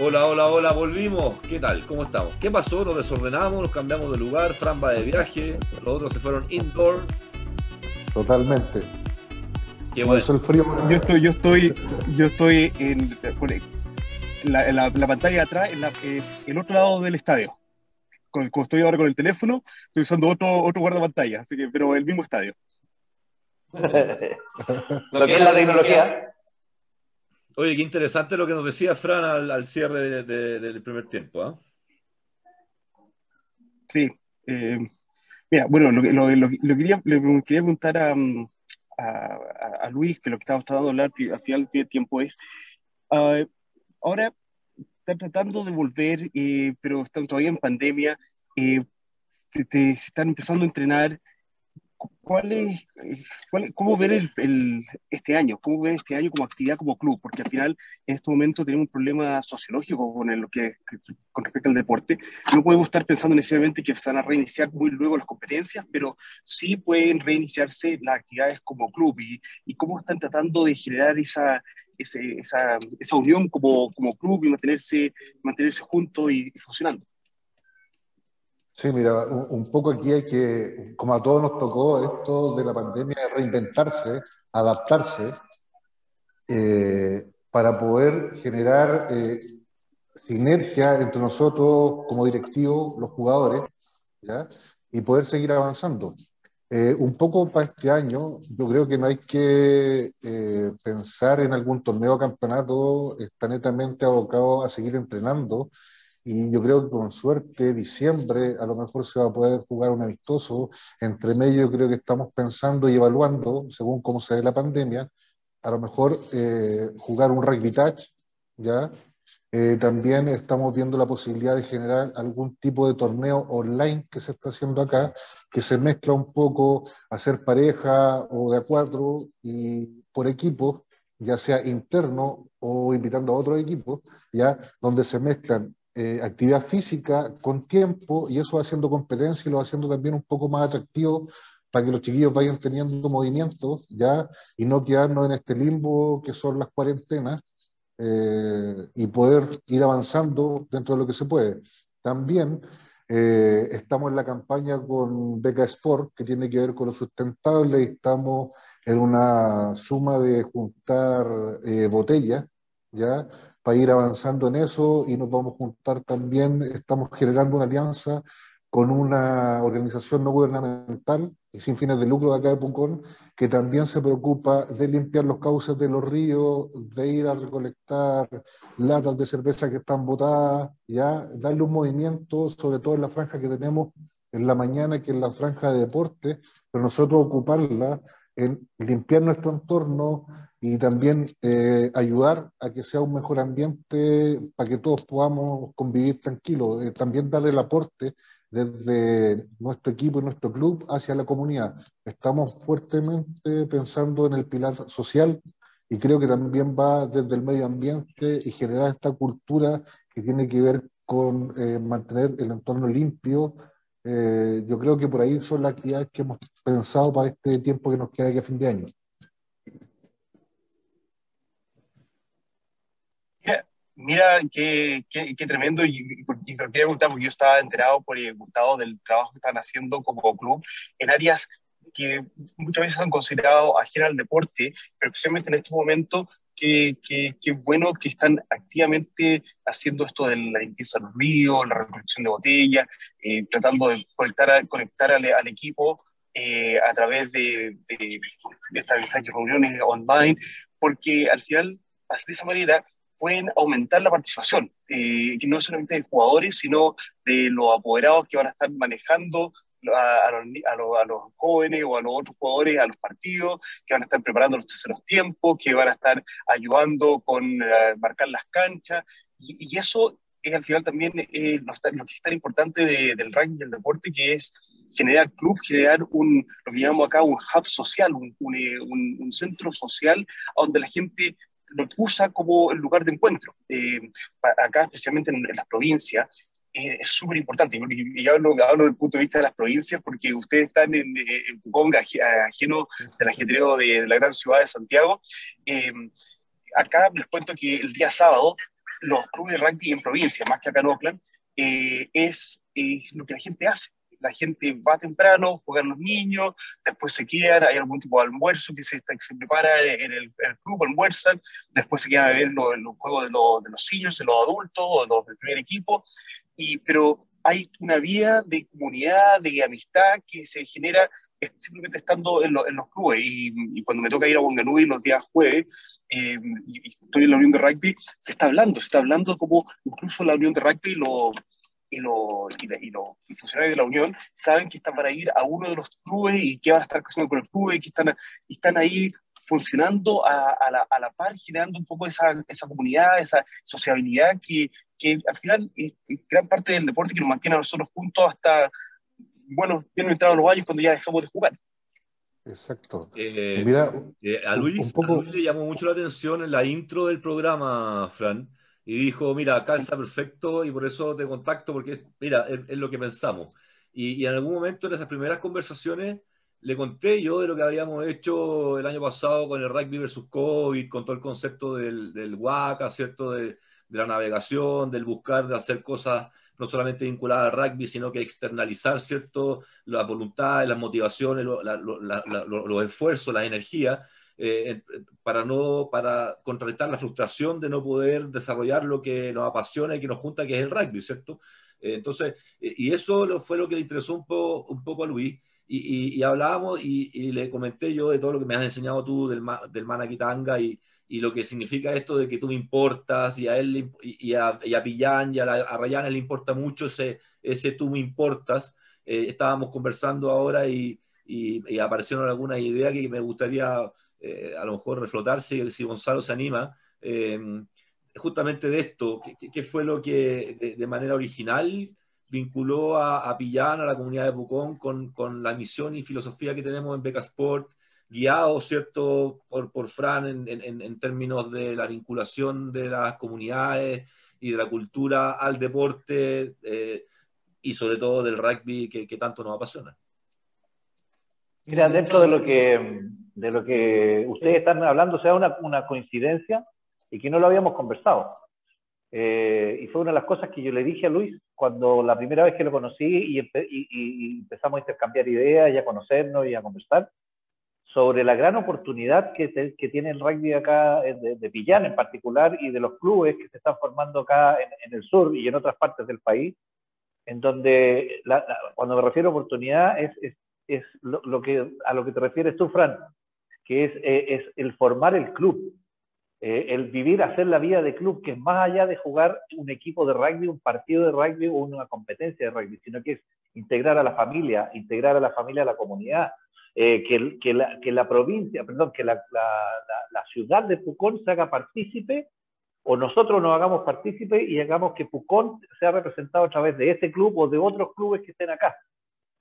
Hola, hola, hola, volvimos. ¿Qué tal? ¿Cómo estamos? ¿Qué pasó? Nos desordenamos, nos cambiamos de lugar, Fran va de viaje, los otros se fueron indoor. Totalmente. Qué bueno. el frío. Yo estoy, yo estoy, yo estoy en, la, pantalla de atrás, en eh, el otro lado del estadio. Como estoy ahora con el teléfono, estoy usando otro, otro guardapantalla, así que, pero el mismo estadio. Lo que es la tecnología. Oye, qué interesante lo que nos decía Fran al, cierre del primer tiempo. ¿ah? Sí. Eh, mira, bueno, lo, lo, lo, quería, quería preguntar mm, a, Luis, que lo que estaba tratando de hablar al final del tiempo es, uh, ahora están tratando de volver, eh, pero están todavía en pandemia, eh, se están empezando a entrenar ¿cuál es, ¿cómo ver el, este año? ¿Cómo ver este año como actividad como club? Porque al final, en este momento, tenemos un problema sociológico con, lo que, con respecto al deporte. No podemos estar pensando necesariamente que se van a reiniciar muy luego las competencias, pero sí pueden reiniciarse las actividades como club. ¿Y, y cómo están tratando de generar esa, esa, esa, unión como, como club y mantenerse, mantenerse juntos y funcionando? Sí, mira, un, poco aquí hay que, como a todos nos tocó esto de la pandemia, reinventarse, adaptarse, eh, para poder generar eh, sinergia entre nosotros como directivos, los jugadores, ¿ya? y poder seguir avanzando. Eh, un poco para este año, yo creo que no hay que pensar en algún torneo o campeonato, está netamente abocado a seguir entrenando y yo creo que con suerte, diciembre, a lo mejor se va a poder jugar un amistoso. Entre medio, creo que estamos pensando y evaluando, según cómo se ve la pandemia, a lo mejor eh, jugar un rugby touch, ¿ya? Eh, también estamos viendo la posibilidad de generar algún tipo de torneo online que se está haciendo acá, que se mezcla un poco hacer pareja o de a cuatro y por equipo, ya sea interno o invitando a otros equipos, ya donde se mezclan eh, actividad física con tiempo y eso va haciendo competencia y lo va haciendo también un poco más atractivo para que los chiquillos vayan teniendo movimientos ya y no quedarnos en este limbo que son las cuarentenas eh, y poder ir avanzando dentro de lo que se puede. También eh, estamos en la campaña con Beca Sport que tiene que ver con lo sustentable y estamos en una suma de juntar botellas ya para ir avanzando en eso y nos vamos a juntar también, estamos generando una alianza con una organización no gubernamental y sin fines de lucro de acá de Pucón, que también se preocupa de limpiar los cauces de los ríos, de ir a recolectar latas de cerveza que están botadas, ya darle un movimiento, sobre todo en la franja que tenemos en la mañana, que es la franja de deporte, pero nosotros ocuparla en limpiar nuestro entorno, y también eh, ayudar a que sea un mejor ambiente para que todos podamos convivir tranquilos. Eh, también darle el aporte desde nuestro equipo y nuestro club hacia la comunidad. Estamos fuertemente pensando en el pilar social y creo que también va desde el medio ambiente y generar esta cultura que tiene que ver con eh, mantener el entorno limpio. Yo creo que por ahí son las actividades que hemos pensado para este tiempo que nos queda aquí a fin de año. Mira, qué, qué, qué tremendo, y, y, te quería preguntar, porque yo estaba enterado por eh, Gustavo del trabajo que están haciendo como club en áreas que muchas veces han considerado ajenas al deporte, pero especialmente en estos momentos, qué que, bueno que están activamente haciendo esto de la limpieza de los ríos, la recolección de botellas, eh, tratando de conectar, conectar al, al equipo eh, a través de, de, de estas, estas reuniones online, porque al final, de esa manera, pueden aumentar la participación, eh, no solamente de jugadores, sino de los apoderados que van a estar manejando a, los, jóvenes o a los otros jugadores a los partidos, que van a estar preparando los terceros tiempos, que van a estar ayudando con eh, marcar las canchas, y, eso es al final también eh, lo, que es tan importante del rugby del deporte, que es generar club, generar un, lo que llamamos acá un hub social, un, un, centro social donde la gente lo usa como el lugar de encuentro. acá, especialmente en, en las provincias, es súper importante. Y yo hablo, hablo, desde el punto de vista de las provincias, porque ustedes están en, en Pucón, ajeno del ajetreo de, la gran ciudad de Santiago. Eh, acá les cuento que el día sábado, los clubes de rugby en provincia, más que acá en Oakland, eh, es, lo que la gente hace. La gente va temprano, juegan los niños, después se quedan, hay algún tipo de almuerzo que se, que se prepara en el, club, almuerzan, después se quedan a ver los, los juegos de, los, de los seniors, de los adultos, o de los del primer equipo, pero hay una vía de comunidad, de amistad que se genera simplemente estando en, los clubes. Y, cuando me toca ir a Wanganui los días jueves, eh, y estoy en la Unión de Rugby, se está hablando, se está hablando como incluso la Unión de Rugby y, los funcionarios de la Unión saben que están para ir a uno de los clubes y qué van a estar haciendo con el club y que están, están ahí funcionando a, la, a, la, par, generando un poco esa, esa comunidad, esa sociabilidad que, que al final es, gran parte del deporte que nos mantiene a nosotros juntos hasta, bueno, bien entrado los años cuando ya dejamos de jugar. Exacto. Eh, Mira, eh, a, Luis, le llamó mucho la atención en la intro del programa, Fran, y dijo, mira, acá está perfecto y por eso te contacto, porque, mira, es, lo que pensamos. Y, y, en algún momento en esas primeras conversaciones le conté yo de lo que habíamos hecho el año pasado con el rugby versus COVID, con todo el concepto del, del WACA, ¿cierto? De, de la navegación, del buscar de hacer cosas no solamente vinculadas al rugby, sino que externalizar, ¿cierto?, las voluntades, las motivaciones, los esfuerzos, las energías, eh, para, no, para contrarrestar la frustración de no poder desarrollar lo que nos apasiona y que nos junta, que es el rugby, ¿cierto? Eh, entonces, eh, y eso fue lo que le interesó un poco, un poco a Luis, y, hablábamos y, le comenté yo de todo lo que me has enseñado tú del, del Manakitanga y, y lo que significa esto de que tú me importas y a él y a, y a Pillán y a, a le importa mucho ese, ese tú me importas. Eh, estábamos conversando ahora y, y, aparecieron algunas ideas que me gustaría eh, a lo mejor reflotar si, si Gonzalo se anima. Em, justamente de esto, ¿qué, fue lo que de, manera original vinculó a, a, Pillán, a la comunidad de Pucón, con, con, la misión y filosofía que tenemos en Beca Sport, guiado, ¿cierto?, por, por Fran en, en, en, términos de la vinculación de las comunidades y de la cultura al deporte eh, y sobre todo del rugby que, que, tanto nos apasiona. Mira, dentro de lo que, de lo que ustedes están hablando, sea una, una coincidencia y que no lo habíamos conversado. Eh, y fue una de las cosas que yo le dije a Luis cuando la primera vez que lo conocí y, y, y empezamos a intercambiar ideas y a conocernos y a conversar sobre la gran oportunidad que, tiene el rugby acá eh, de, de, en particular y de los clubes que se están formando acá en, el sur y en otras partes del país, en donde cuando me refiero a oportunidad es, es, es lo, que, a lo que te refieres tú, Fran, que es, eh, es el formar el club, eh, el vivir, hacer la vida de club, que es más allá de jugar un equipo de rugby, un partido de rugby o una competencia de rugby, sino que es integrar a la familia, integrar a la familia a la comunidad, eh, que, que, la, que, la, provincia, perdón, que la, la, ciudad de Pucón se haga partícipe o nosotros nos hagamos partícipe y hagamos que Pucón sea representado a través de ese club o de otros clubes que estén acá.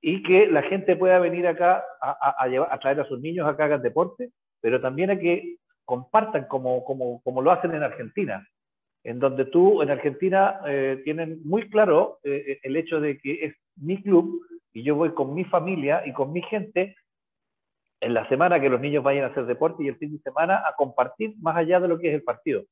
Y que la gente pueda venir acá a, a, llevar, a traer a sus niños a que hagan deporte, pero también a que compartan como, como, como lo hacen en Argentina, en donde tú en Argentina eh, tienen muy claro eh, el hecho de que es mi club y yo voy con mi familia y con mi gente en la semana que los niños vayan a hacer deporte y el fin de semana a compartir más allá de lo que es el partido,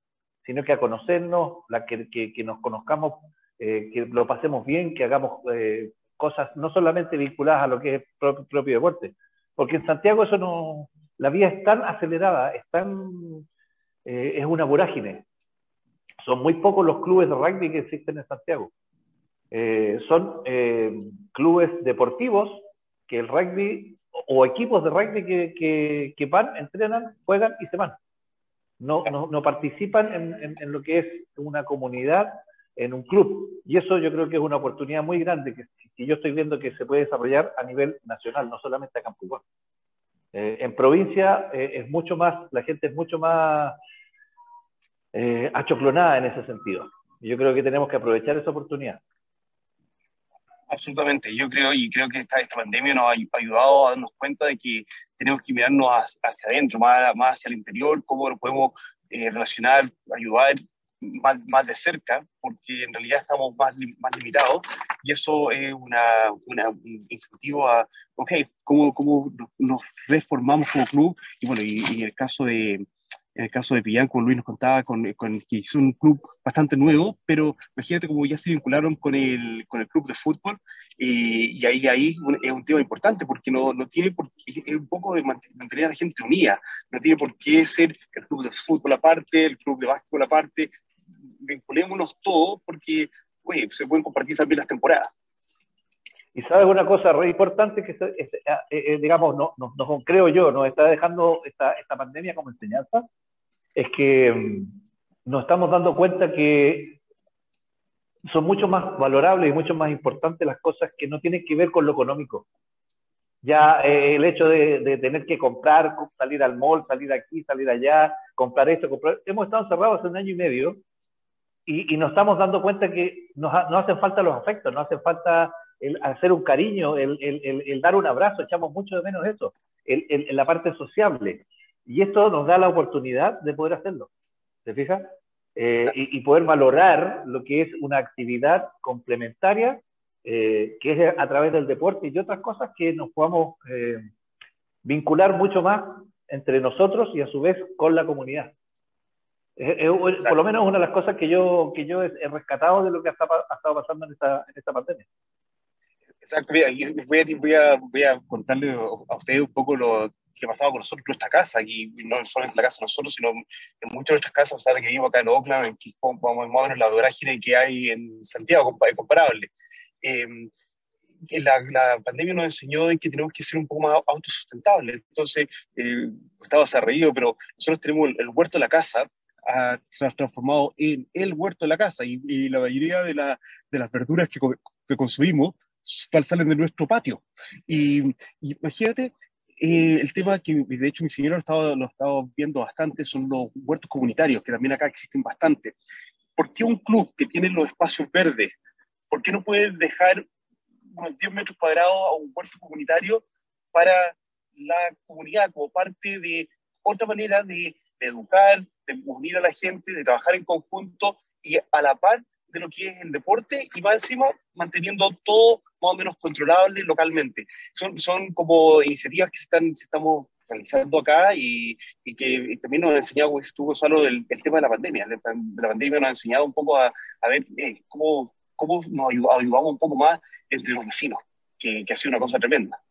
sino que a conocernos, la que, que, nos conozcamos, eh, que lo pasemos bien, que hagamos eh, cosas no solamente vinculadas a lo que es el propio, propio, deporte, porque en Santiago eso no, la vía es tan acelerada, es tan, eh, es una vorágine. Son muy pocos los clubes de rugby que existen en Santiago. son clubes deportivos que el rugby o equipos de rugby que, que, van, entrenan, juegan y se van. No, no, no participan en, en, lo que es una comunidad en un club. Y eso yo creo que es una oportunidad muy grande que, que yo estoy viendo que se puede desarrollar a nivel nacional, no solamente acá en. Eh, en provincia eh, es mucho más, la gente es mucho más eh, achoclonada en ese sentido. Yo creo que tenemos que aprovechar esa oportunidad. Absolutamente, yo creo y creo que esta, esta pandemia nos ha ayudado a darnos cuenta de que tenemos que mirarnos hacia, adentro, más, más hacia el interior, cómo lo podemos eh, relacionar, ayudar más, más, de cerca, porque en realidad estamos más, más limitados y eso es una, una, un incentivo a, ok, ¿cómo, cómo nos reformamos como club? Y bueno, y, y el caso de, en el caso de Pillán, como Luis nos contaba, con, con, que es un club bastante nuevo, pero imagínate cómo ya se vincularon con el, con el club de fútbol, eh, y ahí, ahí es un tema importante, porque no, no tiene por qué, es un poco de mantener a la gente unida, no tiene por qué ser el club de fútbol aparte, el club de básquetbol aparte, vinculémonos todos, porque se pueden compartir también las temporadas. Y sabes una cosa re importante que, eh, eh, digamos, no, no, no, creo yo, nos está dejando esta, esta pandemia como enseñanza, es que mm, nos estamos dando cuenta que son mucho más valorables y mucho más importantes las cosas que no tienen que ver con lo económico. Ya eh, el hecho de, tener que comprar, salir al mall, salir aquí, salir allá, comprar esto, comprar... Hemos estado cerrados hace un año y medio y, y nos estamos dando cuenta que nos, no hacen falta los afectos, no hacen falta el hacer un cariño, el, el, el, dar un abrazo, echamos mucho de menos eso, la parte sociable. Y esto nos da la oportunidad de poder hacerlo. ¿Te fijas? Eh, y, y, poder valorar lo que es una actividad complementaria, eh, que es a través del deporte y otras cosas que nos podamos eh, vincular mucho más entre nosotros y a su vez con la comunidad. por lo menos una de las cosas que yo, que yo he, rescatado de lo que ha, ha estado pasando en esta, en esta pandemia. Exacto, voy a, voy, a, voy a contarle a ustedes un poco lo, que ha pasado con nosotros nuestra casa, aquí no solo en la casa de nosotros, sino en muchas de nuestras casas, sea, que vivo acá en Oakland, en Quijón, vamos más o menos la vorágine que hay en Santiago, comparable. Eh, la, la, pandemia nos enseñó de que tenemos que ser un poco más autosustentables. Entonces, eh, Gustavo se ha reído, pero nosotros tenemos el, el huerto de la casa, ha, se ha transformado en el huerto de la casa y, y la mayoría de, la, de, las verduras que, que consumimos salen de nuestro patio. Y, y imagínate eh, el tema que, de hecho, mi señora lo estaba, lo estaba viendo bastante son los huertos comunitarios, que también acá existen bastante. ¿Por qué un club que tiene los espacios verdes, por qué no puede dejar unos 10 metros cuadrados a un huerto comunitario para la comunidad como parte de otra manera de, de educar, de unir a la gente, de trabajar en conjunto y a la par de lo que es el deporte y más encima manteniendo todo más o menos controlable localmente. Son, son como iniciativas que se están, estamos realizando acá y, y que también nos ha enseñado, estuvo solo el, el, tema de la pandemia. La, pandemia nos ha enseñado un poco a, a ver eh, cómo, cómo nos ayudamos un poco más entre los vecinos, que, que ha sido una cosa tremenda.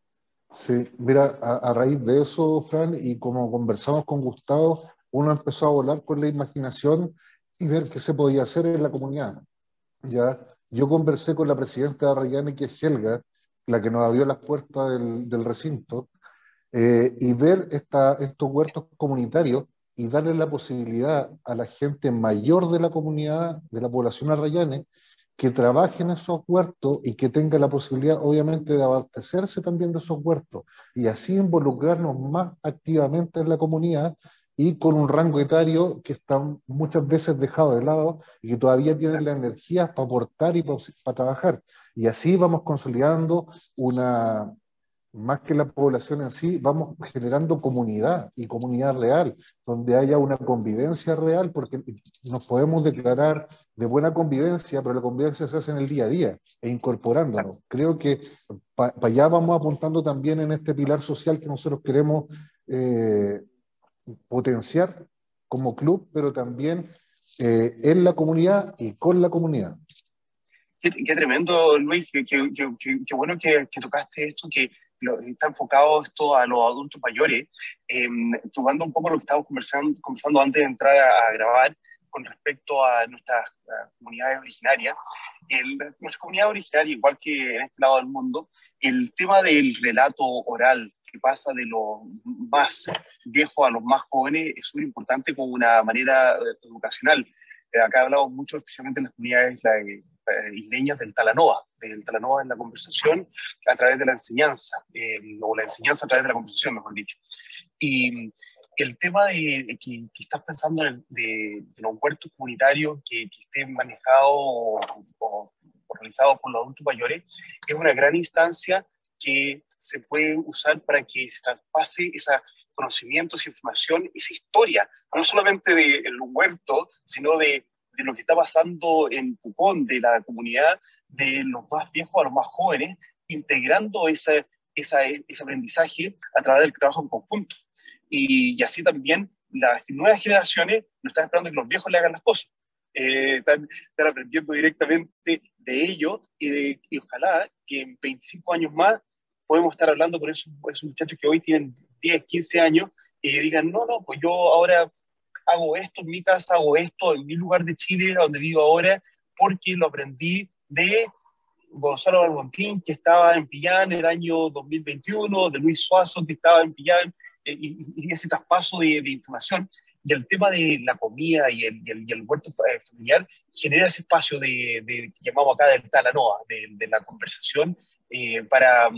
Sí, mira, a, a, raíz de eso, Fran, y como conversamos con Gustavo, uno empezó a volar con la imaginación y ver qué se podía hacer en la comunidad. Ya, yo conversé con la presidenta de Arrayane, que es Helga, la que nos abrió las puertas del, del recinto, eh, y ver esta, estos huertos comunitarios y darle la posibilidad a la gente mayor de la comunidad, de la población arrayane, que trabaje en esos huertos y que tenga la posibilidad, obviamente, de abastecerse también de esos huertos y así involucrarnos más activamente en la comunidad y con un rango etario que está muchas veces dejado de lado y que todavía tienen las energías para aportar y para, para, trabajar. Y así vamos consolidando una, más que la población en sí, vamos generando comunidad y comunidad real, donde haya una convivencia real, porque nos podemos declarar de buena convivencia, pero la convivencia se hace en el día a día e incorporándonos. Creo que para pa allá vamos apuntando también en este pilar social que nosotros queremos. Eh, potenciar como club, pero también eh, en la comunidad y con la comunidad. Qué, qué tremendo, Luis, qué, qué, qué bueno que, tocaste esto, que lo, está enfocado esto a los adultos mayores, eh, un poco lo que estábamos conversando, conversando antes de entrar a, a grabar con respecto a nuestras a comunidades originarias. El, nuestra comunidad originaria, igual que en este lado del mundo, el tema del relato oral, que pasa de los más viejos a los más jóvenes es súper importante como una manera educacional. acá he hablado mucho, especialmente en las comunidades isleñas del Talanoa, del Talanoa en la conversación a través de la enseñanza, o la enseñanza a través de la conversación, mejor dicho. Y el tema de, que, estás pensando en de, los huertos comunitarios que, estén manejados o, realizados por los adultos mayores es una gran instancia que se puede usar para que se traspase ese conocimiento, esa información, esa historia, no solamente del de huerto, sino de, de, lo que está pasando en Pucón, de la comunidad, de los más viejos a los más jóvenes, integrando ese, esa, ese aprendizaje a través del trabajo en conjunto y, así también las nuevas generaciones no están esperando que los viejos le hagan las cosas. Eh, están, aprendiendo directamente de ellos y, de, ojalá que en 25 años más podemos estar hablando con esos, esos, muchachos que hoy tienen 10, 15 años y digan, no, no, pues yo ahora hago esto en mi casa, hago esto en mi lugar de Chile, donde vivo ahora, porque lo aprendí de Gonzalo Barbontín, que estaba en Pillán en el año 2021, de Luis Suazo, que estaba en Pillán y, ese traspaso de, información. Y el tema de la comida y el, y el, huerto familiar genera ese espacio de, de que llamamos acá del talanoa, de, de la conversación eh, para,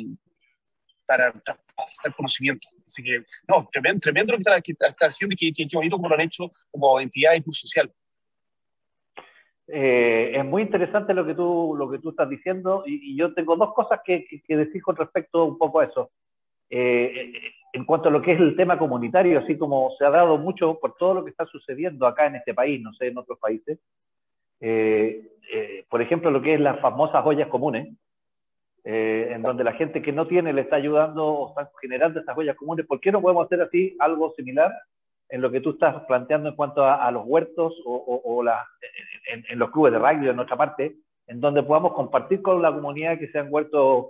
para traspasar conocimiento. Así que, no, tremendo, tremendo lo que está, está haciendo y qué bonito como lo han hecho como entidad y social. Eh, es muy interesante lo que tú, lo que tú estás diciendo y, y yo tengo dos cosas que, que, que, decir con respecto un poco a eso. Eh, en cuanto a lo que es el tema comunitario, así como se ha dado mucho por todo lo que está sucediendo acá en este país, no sé, en otros países, eh, eh, por ejemplo, lo que es las famosas ollas comunes, en donde la gente que no tiene le está ayudando o está generando estas ollas comunes, ¿por qué no podemos hacer así algo similar en lo que tú estás planteando en cuanto a, los huertos o, en, en, los clubes de rugby de nuestra parte, en donde podamos compartir con la comunidad que sean huertos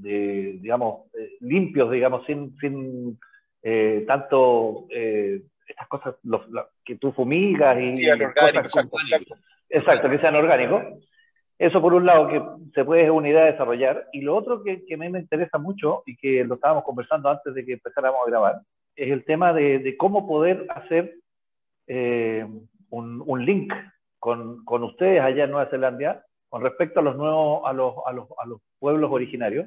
de, digamos, eh, limpios, digamos, sin, sin eh, tanto eh, estas cosas que tú fumigas y... Sí, orgánicos, exacto, que sean orgánicos. Eso por un lado que se puede una idea desarrollar. Y lo otro que, que a mí me interesa mucho y que lo estábamos conversando antes de que empezáramos a grabar, es el tema de, de cómo poder hacer un, un, link con, con, ustedes allá en Nueva Zelanda con respecto a los nuevos, a los, a los, a los pueblos originarios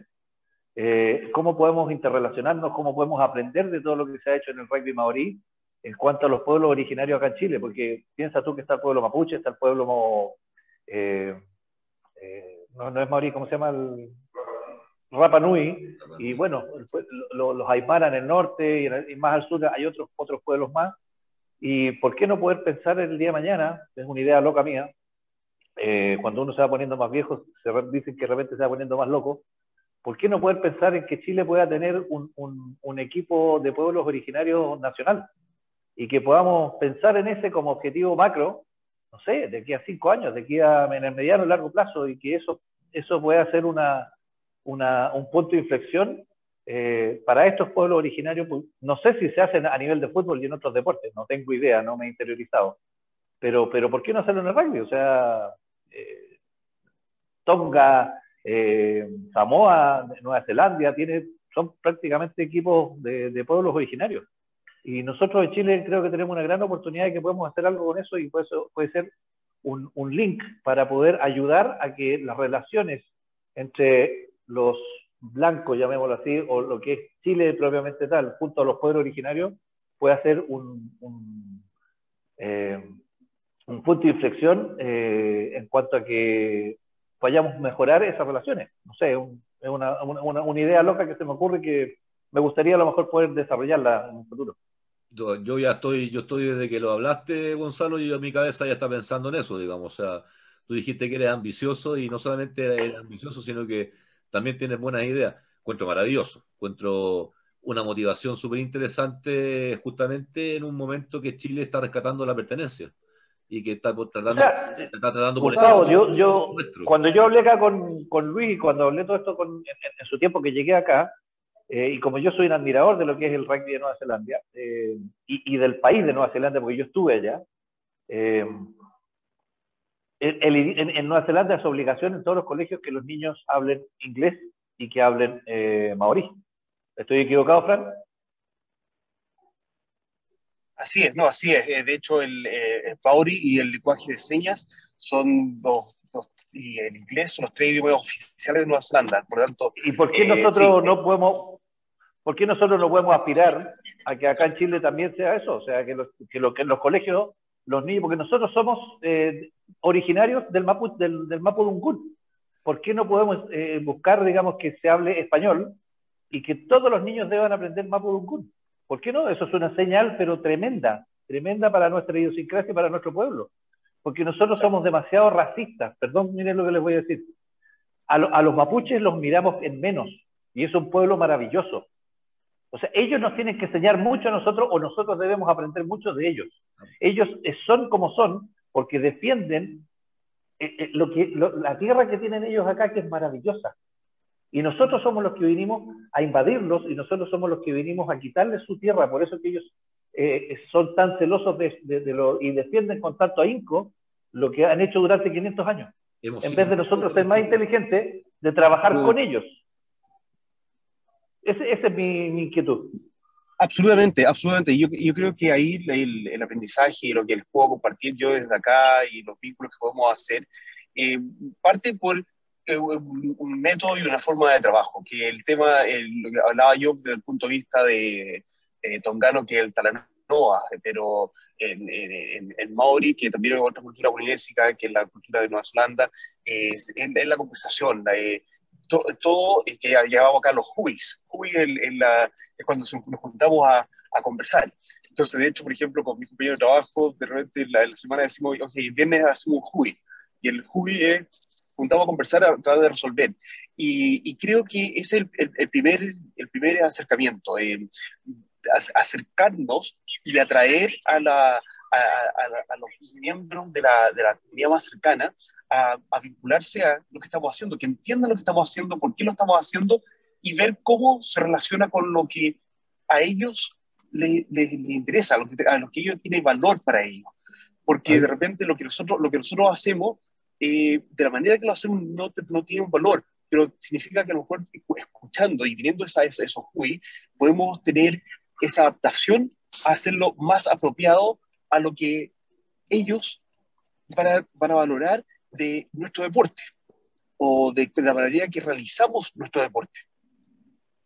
eh, cómo podemos interrelacionarnos, cómo podemos aprender de todo lo que se ha hecho en el rugby maorí en cuanto a los pueblos originarios acá en Chile, porque piensa tú que está el pueblo mapuche, está el pueblo, eh, eh, no, es maorí, ¿cómo se llama? El, Rapa Nui, y bueno, los Aymara en el norte y, más al sur hay otros, otros pueblos más. ¿Y por qué no poder pensar el día de mañana? Es una idea loca mía. cuando uno se va poniendo más viejo, se dicen que de repente se va poniendo más loco. ¿por qué no poder pensar en que Chile pueda tener un, un, equipo de pueblos originarios nacional? Y que podamos pensar en ese como objetivo macro, no sé, de aquí a cinco años, de aquí a en el largo plazo, y que eso, eso pueda ser una, una, un punto de inflexión eh, para estos pueblos originarios. Pues, no sé si se hacen a nivel de fútbol y en otros deportes, no tengo idea, no me he interiorizado. Pero, pero ¿por qué no hacerlo en el rugby? O sea, eh, Tonga, eh, Samoa, Nueva Zelanda, tiene, son prácticamente equipos de, pueblos originarios. Y nosotros en Chile creo que tenemos una gran oportunidad de que podemos hacer algo con eso y puede, puede ser un, un link para poder ayudar a que las relaciones entre los blancos, llamémoslo así, o lo que es Chile propiamente tal, junto a los pueblos originarios, pueda ser un, un, eh, un punto de inflexión eh, en cuanto a que vayamos a mejorar esas relaciones. No sé, es una, una, una, idea loca que se me ocurre que me gustaría a lo mejor poder desarrollarla en un futuro. Yo, yo, ya estoy, yo estoy desde que lo hablaste, Gonzalo, y yo en mi cabeza ya está pensando en eso, digamos. O sea, tú dijiste que eres ambicioso y no solamente eres ambicioso, sino que también tienes buenas ideas. Encuentro maravilloso, encuentro una motivación súper interesante justamente en un momento que Chile está rescatando la pertenencia y que está tratando, está tratando por Gustavo, yo, yo cuando yo hablé acá con, con Luis, cuando hablé todo esto con, en, su tiempo que llegué acá, eh, y como yo soy un admirador de lo que es el rugby de Nueva Zelanda eh, y, y, del país de Nueva Zelanda, porque yo estuve allá, eh, el, en, en, Nueva Zelanda es obligación en todos los colegios que los niños hablen inglés y que hablen maorí. ¿Estoy equivocado, Fran? Así es, no, así es. De hecho, el, eh, Pauri y el lenguaje de señas son dos, y el inglés son los tres idiomas oficiales de Nueva Zelanda. Por lo tanto, ¿y por qué nosotros no podemos ¿por qué nosotros no podemos aspirar a que acá en Chile también sea eso? O sea, que, los, que, que los colegios, los niños, porque nosotros somos eh, originarios del, Mapu, del, del. ¿Por qué no podemos eh, buscar, digamos, que se hable español y que todos los niños deban aprender Mapudungun? ¿Por qué no? Eso es una señal, pero tremenda, tremenda para nuestra idiosincrasia y para nuestro pueblo. Porque nosotros somos demasiado racistas. Perdón, miren lo que les voy a decir. A los mapuches los miramos en menos y es un pueblo maravilloso o sea, ellos nos tienen que enseñar mucho a nosotros o nosotros debemos aprender mucho de ellos. Ellos eh, son como son porque defienden eh, eh, lo que, la tierra que tienen ellos acá, que es maravillosa. Y nosotros somos los que vinimos a invadirlos y nosotros somos los que vinimos a quitarles su tierra. Por eso que ellos son tan celosos de, lo, y defienden con tanto ahínco lo que han hecho durante 500 años. en vez de nosotros ser más inteligentes, de trabajar con ellos. Esa es mi, inquietud. Absolutamente, absolutamente. Yo, yo creo que ahí el, el, aprendizaje y lo que les puedo compartir yo desde acá y los vínculos que podemos hacer, eh, parte por eh, un, método y una forma de trabajo, que el tema, lo que hablaba yo desde el punto de vista de eh, Tongano, que es el Talanoa, pero en, en, en, Maori, que también es otra cultura polinésica, que es la cultura de Nueva Zelanda, es, es la conversación, la, todo, que llevamos acá los juis. Hui es, cuando nos juntamos a, a, conversar. Entonces, de hecho, por ejemplo, con mi compañero de trabajo, de repente la, la semana decimos, ok, el viernes hacemos un hui. Y el hui es juntamos a conversar a tratar de resolver. Y, y creo que es el, el, primer, el primer acercamiento, eh, acercarnos y atraer a, la, a, a, los miembros de la, de la comunidad más cercana a, vincularse a lo que estamos haciendo, que entiendan lo que estamos haciendo, por qué lo estamos haciendo y ver cómo se relaciona con lo que a ellos les, interesa, a lo, que, a lo que ellos tienen valor para ellos. Porque de repente lo que nosotros, lo que nosotros hacemos, eh, de la manera que lo hacemos, no, no tiene un valor, pero significa que a lo mejor escuchando y teniendo esa, esos juicios, podemos tener esa adaptación a hacerlo más apropiado a lo que ellos van a, van a valorar de nuestro deporte o de, la manera que realizamos nuestro deporte.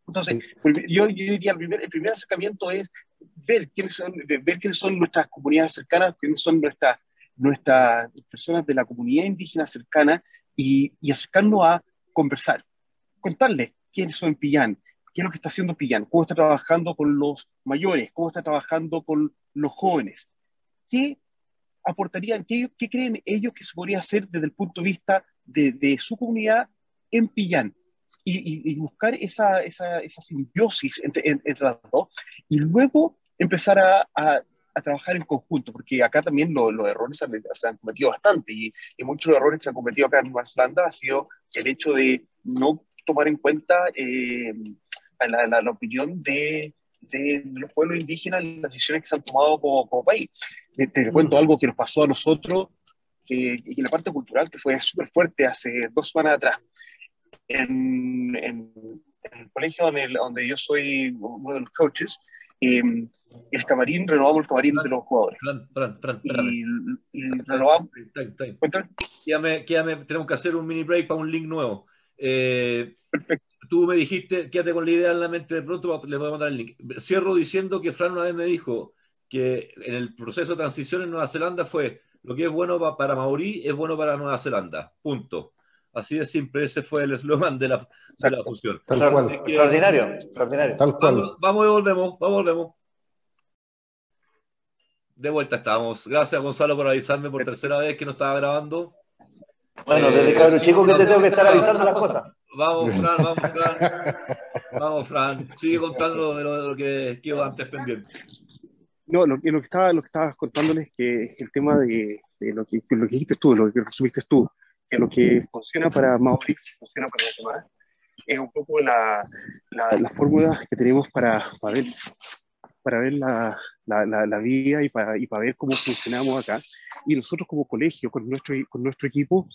Entonces, yo, diría, el primer, el primer acercamiento es ver quiénes son, ver quiénes son nuestras comunidades cercanas, quiénes son nuestras, nuestras personas de la comunidad indígena cercana y, y acercarnos a conversar, contarles quiénes son Pillán, qué es lo que está haciendo Pillán, cómo está trabajando con los mayores, cómo está trabajando con los jóvenes, qué aportarían, qué, qué, creen ellos que se podría hacer desde el punto de vista de, de su comunidad en Pillán. Y, y, buscar esa, esa, esa simbiosis entre, entre, las dos y luego empezar a, a, a, trabajar en conjunto, porque acá también los errores se han, cometido bastante y, y, muchos de los errores que se han cometido acá en Nueva Zelanda ha sido el hecho de no tomar en cuenta eh, la, la, la, opinión de, de, los pueblos indígenas en las decisiones que se han tomado como, como país. Te, cuento algo que nos pasó a nosotros, que, y la parte cultural que fue súper fuerte hace dos semanas atrás. En, en, el colegio donde, donde, yo soy uno de los coaches, eh, el camarín, renovamos el camarín de los jugadores. Fran, Fran, y, y, renovamos. Quédame, quédame, tenemos que hacer un mini break para un link nuevo. Eh, Perfecto. Tú me dijiste, quédate con la idea en la mente de pronto, les voy a mandar el link. Cierro diciendo que Fran una vez me dijo, que en el proceso de transición en Nueva Zelanda fue lo que es bueno para Mauri es bueno para Nueva Zelanda. Punto. Así de simple, ese fue el eslogan de la, de la fusión. Tal cual. extraordinario, extraordinario. Tal cual. Vamos, vamos y volvemos, vamos y volvemos. De vuelta estamos. Gracias Gonzalo por avisarme por tercera vez que no estaba grabando. Bueno, desde cabrón chico que te tengo que estar avisando las cosas. Vamos, Fran, vamos, Fran. Vamos, Fran. Sigue contando de lo, de lo que quedó antes pendiente. No, lo, lo, que estaba, lo que estabas contándoles que es el tema de, de lo, que, lo que dijiste tú, lo que resumiste tú, que lo que funciona para Mauricio funciona para los demás, es un poco la, la, la fórmula que tenemos para, para ver, para ver la, la, vida y para, y para ver cómo funcionamos acá. Y nosotros como colegio, con nuestro, con nuestro equipo,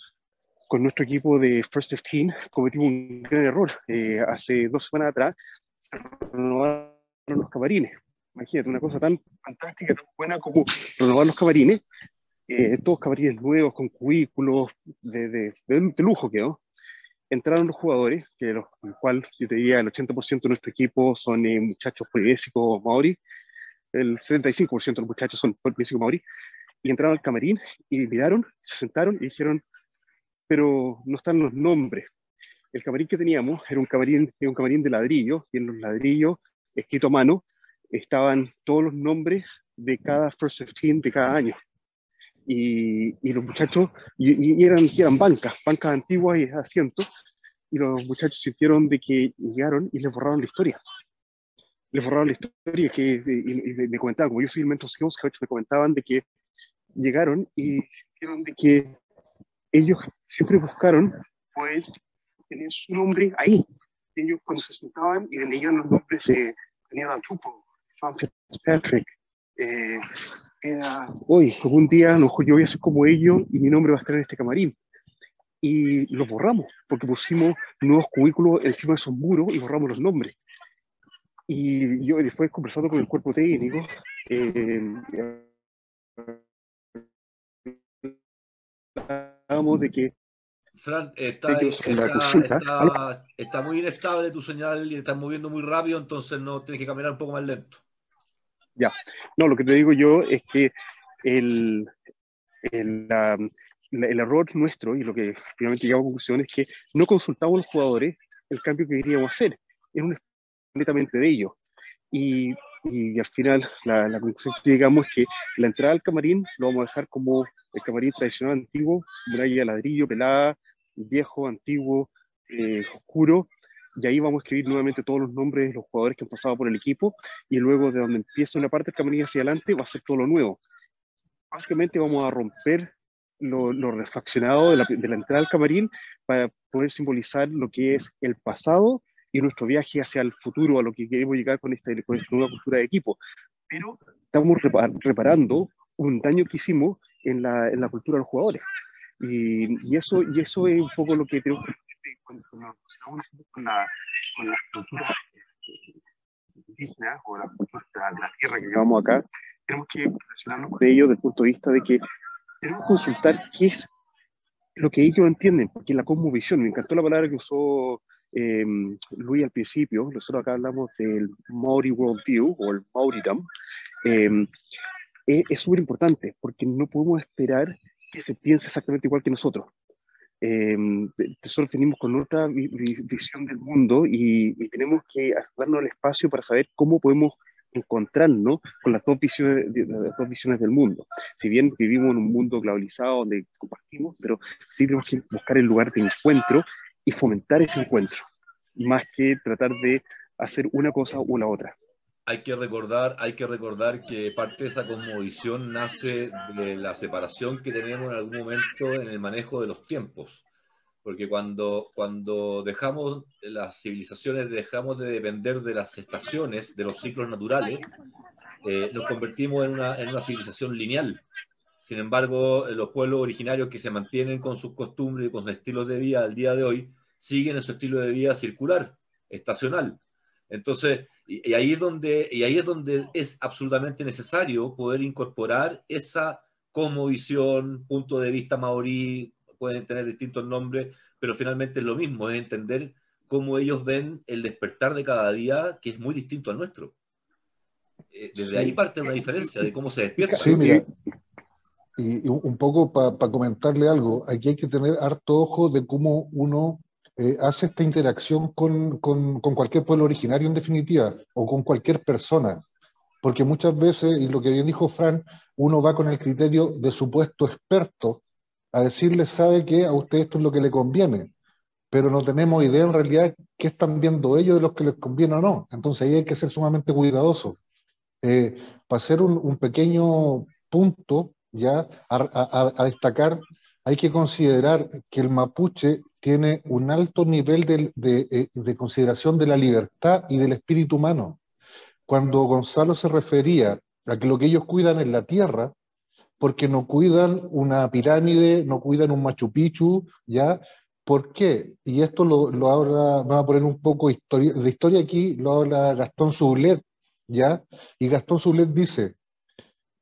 con nuestro equipo de First 15, cometimos un gran error. Eh, hace dos semanas atrás se renovaron los camarines imagínate, una cosa tan fantástica, tan buena como renovar los camarines, eh, todos camarines nuevos, con cubículos, de, de, de, lujo quedó. Entraron los jugadores, que los, el cual yo te diría el 80% de nuestro equipo son eh, muchachos polinésicos maori, el 75% de los muchachos son polinésicos maori, y entraron al camarín y miraron, se sentaron y dijeron, pero no están los nombres. El camarín que teníamos era un camarín, era un camarín de ladrillo, y en los ladrillos, escrito a mano, estaban todos los nombres de cada First 15 de cada año. Y, y los muchachos, y, eran, eran bancas, bancas antiguas y asientos, y los muchachos sintieron de que llegaron y les borraron la historia. Les borraron la historia, que, me comentaban, como yo soy el mentor coach, me comentaban de que llegaron y sintieron de que ellos siempre buscaron poder tener su nombre ahí. Ellos cuando se sentaban y leían los nombres de Daniel Tupo, John Fitzpatrick, eh, era, hoy, algún día, a lo mejor yo voy a ser como ellos y mi nombre va a estar en este camarín. Y los borramos, porque pusimos nuevos cubículos encima de esos muros y borramos los nombres. Y yo después conversando con el cuerpo técnico, eh, hablábamos de que Fran, está, está, está, está, muy inestable tu señal y estás moviendo muy rápido, entonces no tienes que caminar un poco más lento. Ya, no, lo que te digo yo es que el, el, el error nuestro y lo que finalmente llegamos a conclusión es que no consultamos a los jugadores el cambio que queríamos hacer. Era un netamente de ellos. Y, y, al final la, la, conclusión que llegamos es que la entrada al camarín lo vamos a dejar como el camarín tradicional antiguo, muralla de ladrillo, pelada, viejo, antiguo, eh, oscuro, y ahí vamos a escribir nuevamente todos los nombres de los jugadores que han pasado por el equipo, y luego de donde empieza una parte del camarín hacia adelante va a ser todo lo nuevo. Básicamente vamos a romper lo, refaccionado de la, de entrada al camarín para poder simbolizar lo que es el pasado y nuestro viaje hacia el futuro, a lo que queremos llegar con esta, con esta nueva cultura de equipo. Pero estamos reparando un daño que hicimos en la, en la cultura de los jugadores. Y, y, eso, y eso es un poco lo que tenemos que con, con, con, la, con la cultura indígena o la cultura de la, tierra que llevamos acá, tenemos que relacionarnos con ellos desde el punto de vista de que tenemos que consultar qué es lo que ellos entienden, porque la cosmovisión, me encantó la palabra que usó eh, Luis al principio, nosotros acá hablamos del Maori Worldview o el Mauridom, eh, es súper importante porque no podemos esperar que se piense exactamente igual que nosotros. Eh, nosotros venimos con otra vi visión del mundo y, y, tenemos que darnos el espacio para saber cómo podemos encontrarnos con las dos, visiones, las dos visiones del mundo. Si bien vivimos en un mundo globalizado donde compartimos, pero sí tenemos que buscar el lugar de encuentro y fomentar ese encuentro, más que tratar de hacer una cosa o la otra hay que recordar, hay que recordar que parte de esa cosmovisión nace de la separación que tenemos en algún momento en el manejo de los tiempos. Porque cuando, cuando dejamos las civilizaciones, dejamos de depender de las estaciones, de los ciclos naturales, eh, nos convertimos en una, en una civilización lineal. Sin embargo, los pueblos originarios que se mantienen con sus costumbres y con sus estilos de vida al día de hoy, siguen en su estilo de vida circular, estacional. Entonces, y, y, ahí es donde, y ahí es donde es absolutamente necesario poder incorporar esa visión, punto de vista maorí, pueden tener distintos nombres, pero finalmente es lo mismo, es entender cómo ellos ven el despertar de cada día, que es muy distinto al nuestro. Eh, desde sí. ahí parte una diferencia de cómo se despierta. Sí, mira, y, y un poco para pa comentarle algo, aquí hay que tener harto ojo de cómo uno eh, hace esta interacción con, con, cualquier pueblo originario en definitiva, o con cualquier persona. Porque muchas veces, y lo que bien dijo Fran, uno va con el criterio de supuesto experto a decirle, sabe que a usted esto es lo que le conviene, pero no tenemos idea en realidad qué están viendo ellos de los que les conviene o no. Entonces ahí hay que ser sumamente cuidadoso. Eh, para hacer un, pequeño punto, ya a destacar hay que considerar que el mapuche tiene un alto nivel de, eh, de, consideración de la libertad y del espíritu humano. Cuando Gonzalo se refería a que lo que ellos cuidan es la tierra, porque no cuidan una pirámide, no cuidan un Machu Picchu, ¿ya? ¿Por qué? Y esto lo, lo habla, vamos a poner un poco historia, de historia aquí, lo habla Gastón Sublet, ¿ya? Y Gastón Zulet dice,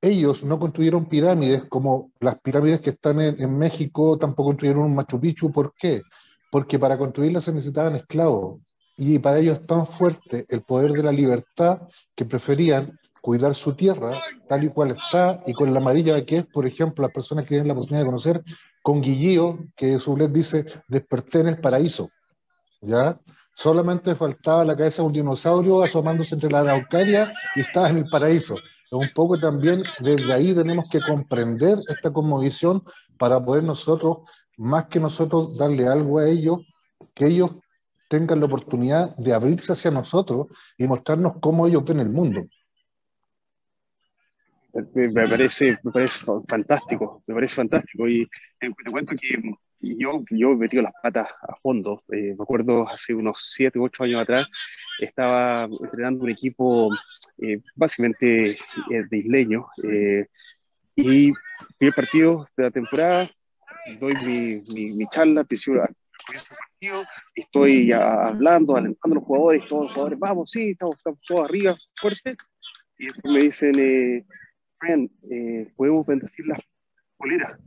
ellos no construyeron pirámides como las pirámides que están en, México, tampoco construyeron Machu Picchu. ¿Por qué? Porque para construirlas se necesitaban esclavos. Y para ellos es tan fuerte el poder de la libertad que preferían cuidar su tierra tal y cual está y con la amarilla que es, por ejemplo, las personas que tienen la oportunidad de conocer, con Guillío, que Zulet dice, desperté en el paraíso. ¿Ya? Solamente faltaba la cabeza de un dinosaurio asomándose entre la araucaria y estaba en el paraíso un poco también desde ahí tenemos que comprender esta cosmovisión para poder nosotros, más que nosotros darle algo a ellos, que ellos tengan la oportunidad de abrirse hacia nosotros y mostrarnos cómo ellos ven el mundo. Me parece, me parece fantástico, me parece fantástico. Y te cuento que yo, yo he metido las patas a fondo. Eh, me acuerdo hace unos 7 u 8 años atrás, estaba entrenando un equipo eh, básicamente eh, de isleño. y primer partido de la temporada, doy mi, mi, mi charla, partido, estoy hablando, alentando a los jugadores, todos los jugadores, vamos, sí, estamos, estamos todos arriba, fuerte. Y después me dicen, eh, ¿podemos bendecir las poleras,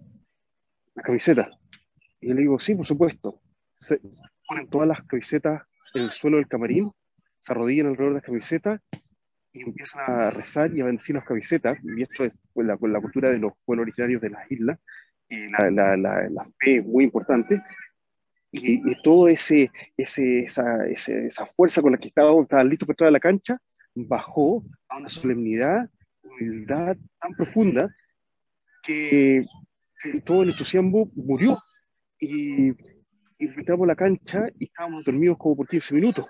las camisetas? Y yo le digo, sí, por supuesto. Se ponen todas las camisetas en el suelo del camarín, se arrodillan alrededor de las camisetas y empiezan a rezar y a bendecir las camisetas. Y esto es pues, la, la cultura de los pueblos originarios de las islas. Y la, la, la, fe es muy importante. Y, y todo ese, ese, esa, esa, fuerza con la que estaban, estaban listos para entrar a la cancha, bajó a una solemnidad, humildad tan profunda que todo el entusiasmo murió y, y a la cancha y estábamos dormidos como por 15 minutos.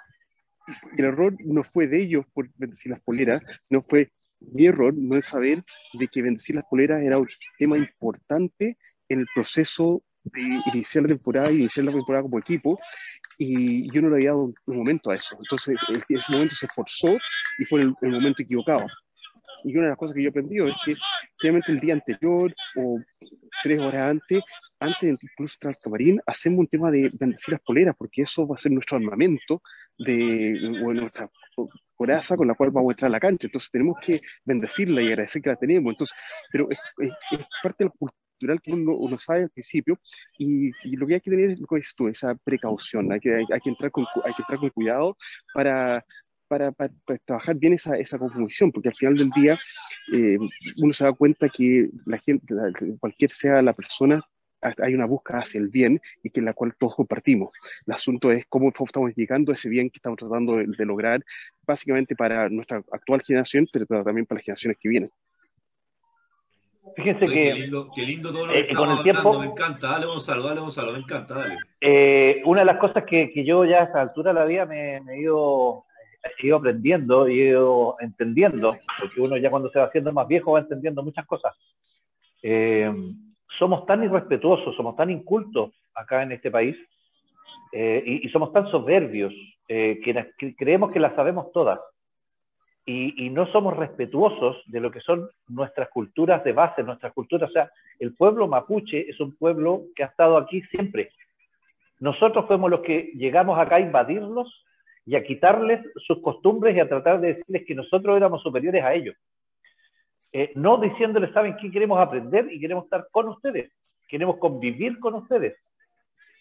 Y, el error no fue de ellos por bendecir las poleras, sino fue mi error no es saber de que bendecir las poleras era un tema importante en el proceso de iniciar la temporada y iniciar la temporada como equipo y yo no le había dado un momento a eso. Entonces, ese momento se forzó y fue el, el momento equivocado. Y una de las cosas que yo he aprendido es que generalmente el día anterior o tres horas antes antes incluso entrar al camarín, hacemos un tema de bendecir las poleras, porque eso va a ser nuestro armamento de nuestra coraza con la cual vamos a entrar a la cancha. Entonces tenemos que bendecirla y agradecer que la tenemos. Entonces, pero es, parte de lo cultural que uno, sabe al principio y, lo que hay que tener es lo que dices tú, esa precaución. Hay que, hay, que, entrar, con, hay que entrar con cuidado para, para, para, trabajar bien esa, esa composición, porque al final del día eh, uno se da cuenta que la gente, cualquier sea la persona, hay una búsqueda hacia el bien y que en la cual todos compartimos. El asunto es cómo estamos llegando a ese bien que estamos tratando de, lograr, básicamente para nuestra actual generación, pero también para las generaciones que vienen. Fíjense que. Qué lindo, qué lindo todo lo que eh, con el tiempo, me encanta. Dale, Gonzalo, dale, Gonzalo, me encanta, dale. Eh, una de las cosas que, que, yo ya a esta altura de la vida me, he, ido, he ido aprendiendo y he ido entendiendo, porque uno ya cuando se va haciendo más viejo va entendiendo muchas cosas. Eh, somos tan irrespetuosos, somos tan incultos acá en este país eh, y, somos tan soberbios eh, que, creemos que las sabemos todas y, no somos respetuosos de lo que son nuestras culturas de base, nuestras culturas. O sea, el pueblo mapuche es un pueblo que ha estado aquí siempre. Nosotros fuimos los que llegamos acá a invadirlos y a quitarles sus costumbres y a tratar de decirles que nosotros éramos superiores a ellos. Eh, no diciéndoles, ¿saben qué? Queremos aprender y queremos estar con ustedes, queremos convivir con ustedes.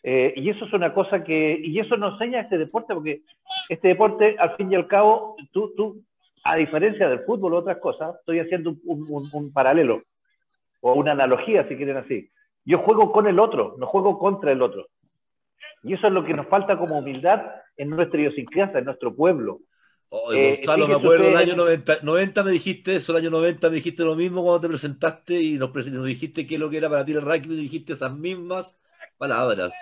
Eh, y eso es una cosa que, y eso nos enseña este deporte, porque este deporte, al fin y al cabo, tú, tú a diferencia del fútbol o otras cosas, estoy haciendo un, un paralelo, o una analogía, si quieren así. Yo juego con el otro, no juego contra el otro. Y eso es lo que nos falta como humildad en nuestra idiosincrasia, en nuestro pueblo. Eh, Gonzalo, me acuerdo del año 90, 90 me dijiste eso, el año 90 me dijiste lo mismo cuando te presentaste y nos, dijiste qué es lo que era para ti el rugby, dijiste esas mismas palabras.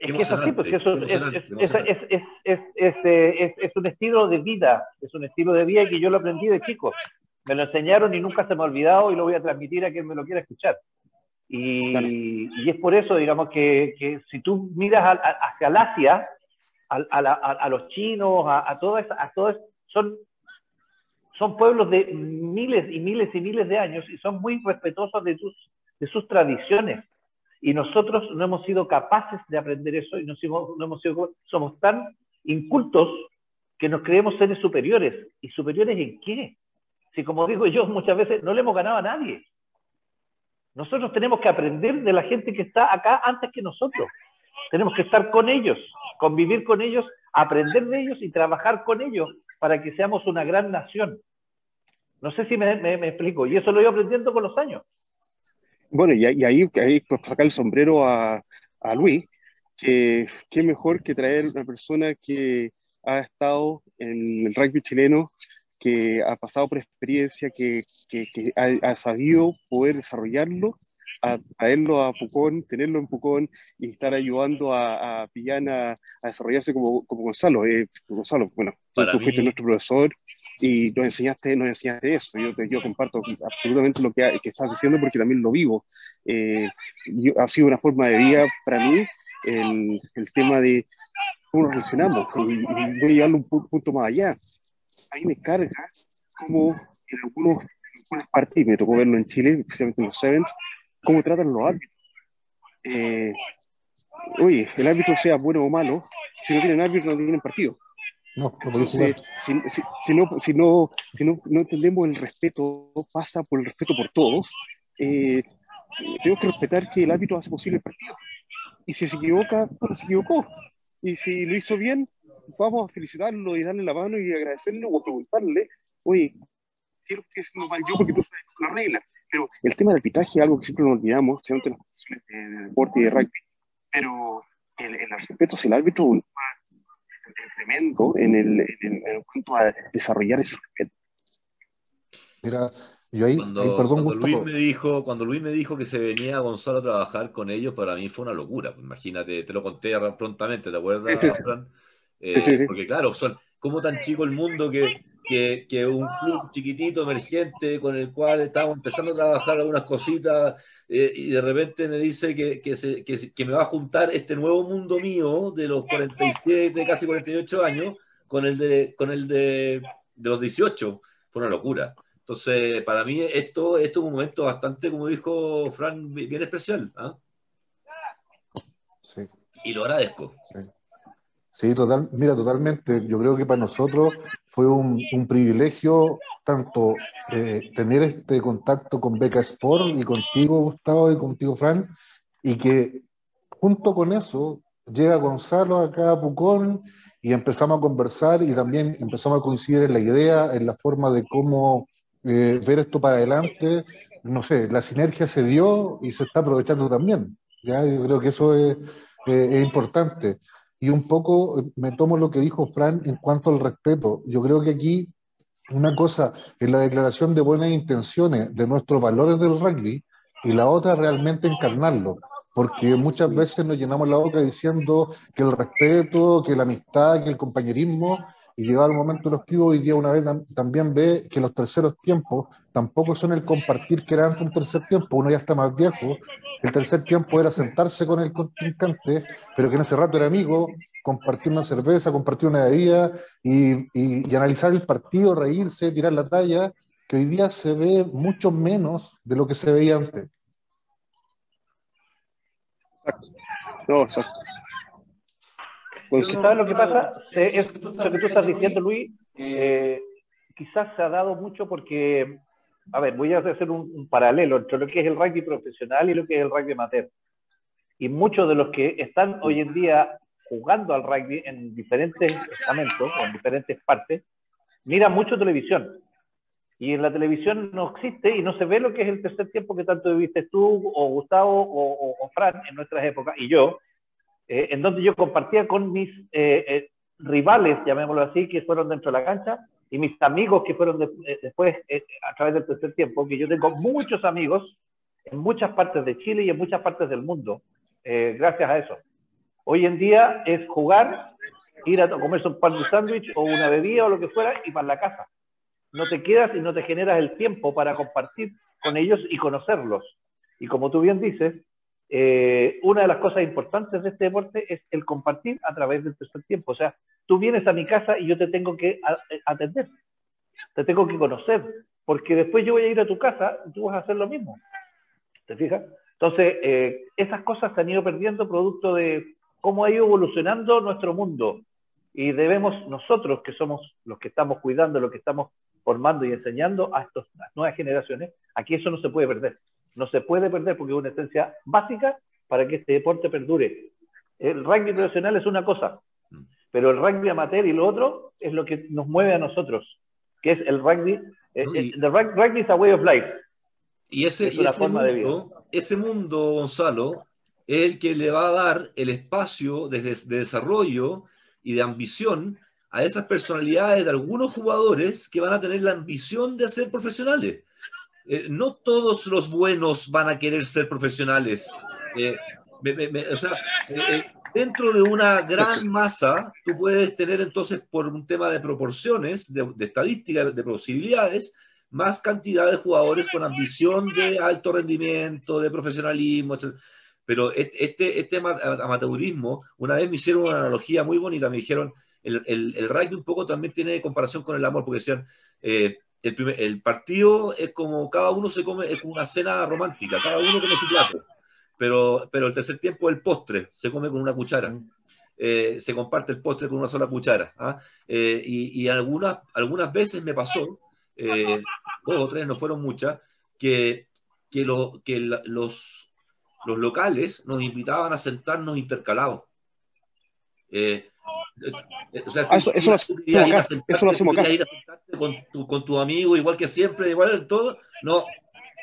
Es que pues eso es, un estilo de vida, es un estilo de vida que yo lo aprendí de chico. Me lo enseñaron y nunca se me ha olvidado y lo voy a transmitir a quien me lo quiera escuchar. Y, y es por eso, digamos, que, que si tú miras hacia el Asia, a, los chinos, a, todo eso, a todo son, son pueblos de miles y miles y miles de años y son muy respetuosos de sus, de sus tradiciones. Y nosotros no hemos sido capaces de aprender eso y no, no hemos somos tan incultos que nos creemos seres superiores. ¿Y superiores en qué? Si como digo yo muchas veces, no le hemos ganado a nadie. Nosotros tenemos que aprender de la gente que está acá antes que nosotros. Tenemos que estar con ellos, convivir con ellos, aprender de ellos y trabajar con ellos para que seamos una gran nación. No sé si me, explico, y eso lo he ido aprendiendo con los años. Bueno, y, ahí, ahí pues, sacar el sombrero a, a Luis, que qué mejor que traer una persona que ha estado en el rugby chileno, que ha pasado por experiencia, que, que, ha, sabido poder desarrollarlo, a traerlo a Pucón, tenerlo en Pucón y estar ayudando a, a Pillán a, desarrollarse como, como Gonzalo. Eh, Gonzalo, bueno, tú, fuiste nuestro profesor y nos enseñaste, nos enseñaste eso. Yo, yo comparto absolutamente lo que, que, estás diciendo porque también lo vivo. Eh, ha sido una forma de vida para mí el, el tema de cómo nos relacionamos. Y, voy a llevarlo un punto más allá. Ahí me carga como en algunos, algunas partes, y me tocó verlo en Chile, especialmente en los Sevens, cómo tratan los árbitros. Eh, oye, el árbitro sea bueno o malo, si no tienen árbitro no tienen partido. No, no si, si, si, no, si, no, si no, no, entendemos el respeto, pasa por el respeto por todos, eh, tenemos que respetar que el árbitro hace posible el partido. Y si se equivoca, se equivocó. Y si lo hizo bien, vamos a felicitarlo y darle la mano y agradecerle o preguntarle, oye, quiero que no mal yo porque tú sabes la regla. Pero el tema del arbitraje es algo que siempre nos olvidamos, especialmente en las cuestiones de, deporte y de rugby. Pero el, el respeto hacia el árbitro es tremendo en el, en, el, en cuanto a desarrollar ese respeto. Mira, cuando, Luis me dijo, cuando Luis me dijo que se venía a Gonzalo a trabajar con ellos, para mí fue una locura. Imagínate, te lo conté prontamente, ¿te acuerdas, eh, Porque claro, son como tan chico el mundo que, que, que, un club chiquitito, emergente, con el cual estamos empezando a trabajar algunas cositas, eh, y de repente me dice que, que, se, que, me va a juntar este nuevo mundo mío de los 47, casi 48 años, con el de, con el de, de los 18. Fue una locura. Entonces, para mí esto, esto es un momento bastante, como dijo Fran, bien especial. ¿ah? Sí. Y lo agradezco. Sí. Total, mira, totalmente. Yo creo que para nosotros fue un, privilegio tanto eh, tener este contacto con Beca Sport y contigo, Gustavo, y contigo, Fran, y que junto con eso llega Gonzalo acá a Pucón y empezamos a conversar y también empezamos a coincidir en la idea, en la forma de cómo eh, ver esto para adelante, no sé, la sinergia se dio y se está aprovechando también. ¿ya? Yo creo que eso es, eh, es importante. Y un poco eh, me tomo lo que dijo Fran en cuanto al respeto. Yo creo que aquí una cosa es la declaración de buenas intenciones de nuestros valores del rugby y la otra realmente encarnarlo. Porque muchas veces nos llenamos la boca diciendo que el respeto, que la amistad, que el compañerismo, y llegado el momento de los que hoy día una vez también ve que los terceros tiempos tampoco son el compartir que era antes un tercer tiempo, uno ya está más viejo, el tercer tiempo era sentarse con el contrincante, pero que en ese rato era amigo, compartir una cerveza, compartir una bebida y, y, analizar el partido, reírse, tirar la talla, que hoy día se ve mucho menos de lo que se veía antes. Exacto. No, exacto. Pues, ¿Sabes lo que pasa? Es, lo que tú estás diciendo, Luis, eh, quizás se ha dado mucho porque, a ver, voy a hacer un, paralelo entre lo que es el rugby profesional y lo que es el rugby amateur. Y muchos de los que están hoy en día jugando al rugby en diferentes estamentos o en diferentes partes, miran mucho televisión. Y en la televisión no existe y no se ve lo que es el tercer tiempo que tanto viste tú o Gustavo o, o Fran en nuestras épocas y yo, eh, en donde yo compartía con mis eh, eh, rivales, llamémoslo así, que fueron dentro de la cancha, y mis amigos que fueron después a través del tercer tiempo, que yo tengo muchos amigos en muchas partes de Chile y en muchas partes del mundo, gracias a eso. Hoy en día es jugar, ir a comerse un pan de sándwich o una bebida o lo que fuera y para la casa. No te quedas y no te generas el tiempo para compartir con ellos y conocerlos. Y como tú bien dices, eh, una de las cosas importantes de este deporte es el compartir a través del tercer tiempo. O sea, tú vienes a mi casa y yo te tengo que eh, atender, te tengo que conocer, porque después yo voy a ir a tu casa y tú vas a hacer lo mismo. ¿Te fijas? Entonces, eh, esas cosas se han ido perdiendo producto de cómo ha ido evolucionando nuestro mundo. Y debemos nosotros, que somos los que estamos cuidando, los que estamos formando y enseñando a estas nuevas generaciones, aquí eso no se puede perder. No se puede perder porque es una esencia básica para que este deporte perdure. El rugby profesional es una cosa, pero el rugby amateur y lo otro es lo que nos mueve a nosotros, que es el rugby. Eh, eh, the rugby is a way of life. Y ese, mundo, ese mundo, Gonzalo, es el que le va a dar el espacio de, de desarrollo y de ambición a esas personalidades de algunos jugadores que van a tener la ambición de ser profesionales. Eh, no todos los buenos van a querer ser profesionales. Eh, o sea, eh, dentro de una gran masa, tú puedes tener entonces, por un tema de proporciones, de, de estadística, de posibilidades, más cantidad de jugadores con ambición de alto rendimiento, de profesionalismo, etc. Pero este, este amateurismo, una vez me hicieron una analogía muy bonita, me dijeron, el, el, el rugby un poco también tiene comparación con el amor, porque decían, el, partido es como cada uno se come, es como una cena romántica, cada uno come su plato, pero, pero el tercer tiempo el postre, se come con una cuchara. Eh, se comparte el postre con una sola cuchara. ¿ah? Eh, y, algunas, algunas veces me pasó, eh, dos o tres, no fueron muchas, que, que, lo, que los, los locales nos invitaban a sentarnos intercalados. Eso, eso, lo hacemos acá con tu, con tu amigo, igual que siempre, igual en todo, no,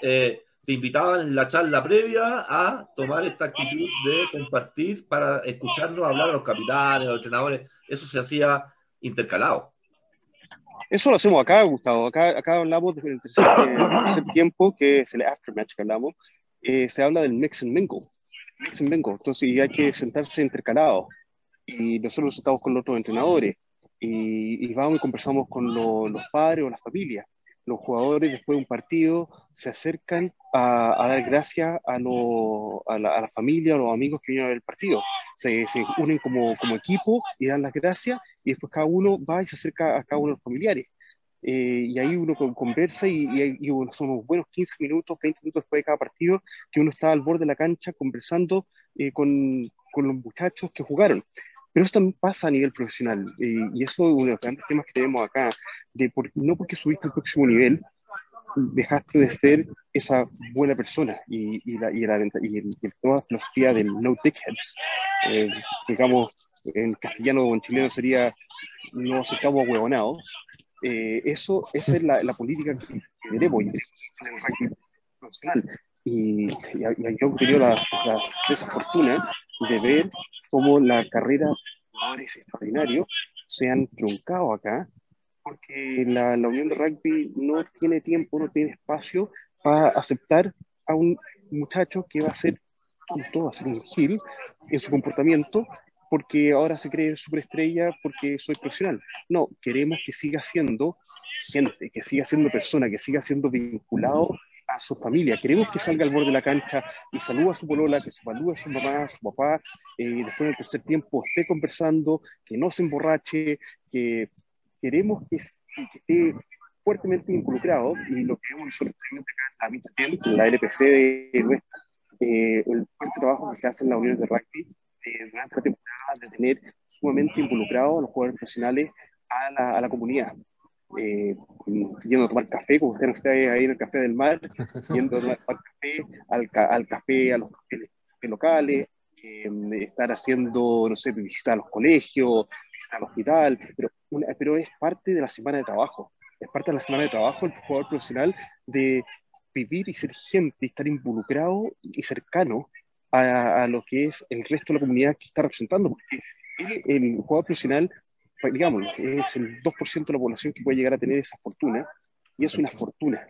eh, te invitaban en la charla previa a tomar esta actitud de compartir para escucharnos hablar a los capitanes, a los entrenadores, eso se hacía intercalado. Eso lo hacemos acá, Gustavo. Acá, acá hablamos del tercer, tercer, tiempo, que es el aftermatch que hablamos. Eh, se habla del mix and mingle. Mix and mingle. Entonces, hay que sentarse intercalados. Y nosotros estamos con los otros entrenadores y, vamos y conversamos con los padres o las familias. Los jugadores después de un partido se acercan a, dar gracias a, a, la, familia, a los amigos que vienen a ver el partido. Se, se, unen como, como equipo y dan las gracias y después cada uno va y se acerca a cada uno de los familiares. Eh, y ahí uno conversa y, y, son unos buenos 15 minutos, 20 minutos después de cada partido que uno está al borde de la cancha conversando eh, con, con, los muchachos que jugaron. Pero eso también pasa a nivel profesional y eso es uno de los grandes temas que tenemos acá, de no porque subiste al próximo nivel, dejaste de ser esa buena persona y, y, la, y, la, y el, toda la filosofía del no dickheads, eh, digamos, en castellano o en chileno sería no aceptamos huevonados, eh, eso, esa es la, la política que, tenemos en el profesional. Y, yo he tenido la, la de ver cómo la carrera de jugadores extraordinarios se han truncado acá, porque la, la, Unión de Rugby no tiene tiempo, no tiene espacio para aceptar a un muchacho que va a ser tonto, va a ser un gil en su comportamiento, porque ahora se cree superestrella porque soy profesional. No, queremos que siga siendo gente, que siga siendo persona, que siga siendo vinculado a su familia. Queremos que salga al borde de la cancha y saluda a su polola, que saluda a su mamá, a su papá, eh, después del tercer tiempo esté conversando, que no se emborrache, que queremos que, esté fuertemente involucrado y lo que vemos nosotros acá en la LPC de nuestra, eh, el fuerte trabajo que se hace en la Unión de Rugby eh, durante la temporada de tener sumamente involucrado a los jugadores profesionales a la, a la comunidad eh, yendo a tomar café, como usted está ahí en el café del mar, yendo a tomar café, al, al café, a los cafés, locales, eh, estar haciendo, no sé, visitar los colegios, visitar al hospital, pero, pero es parte de la semana de trabajo, es parte de la semana de trabajo el jugador profesional de vivir y ser gente, y estar involucrado y cercano a, a, lo que es el resto de la comunidad que está representando, porque el jugador profesional digamos, es el 2% de la población que puede llegar a tener esa fortuna, y es una fortuna.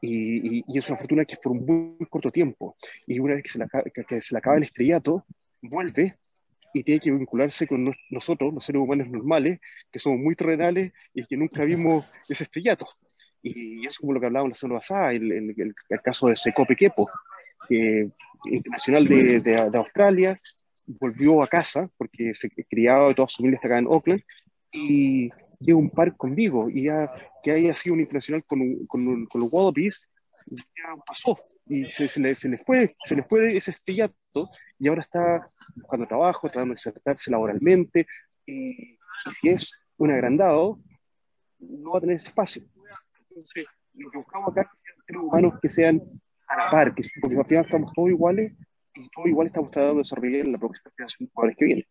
Y, y, es una fortuna que es por un muy corto tiempo. Y una vez que se, le, que se le acaba el estrellato, vuelve y tiene que vincularse con nosotros, los seres humanos normales, que somos muy terrenales y que nunca vimos ese estrellato. Y, eso es como lo que hablábamos la semana pasada, el, el, el, caso de Secope Kepo, que, internacional de, de, de Australia, volvió a casa porque se criaba, toda su familia está acá en Oakland, y llega un par conmigo, y ya que haya sido un internacional con, con, con los Wallabies, ya pasó, y se, se, le, se, les fue, se les fue ese estellato, y ahora está buscando trabajo, tratando de insertarse laboralmente, y, Y si es un agrandado, no va a tener ese espacio. Entonces, lo que buscamos acá es seres humanos que sean a la par, que, porque al final estamos todos iguales y todos iguales estamos tratando de desarrollar en la próxima generación de jugadores que viene.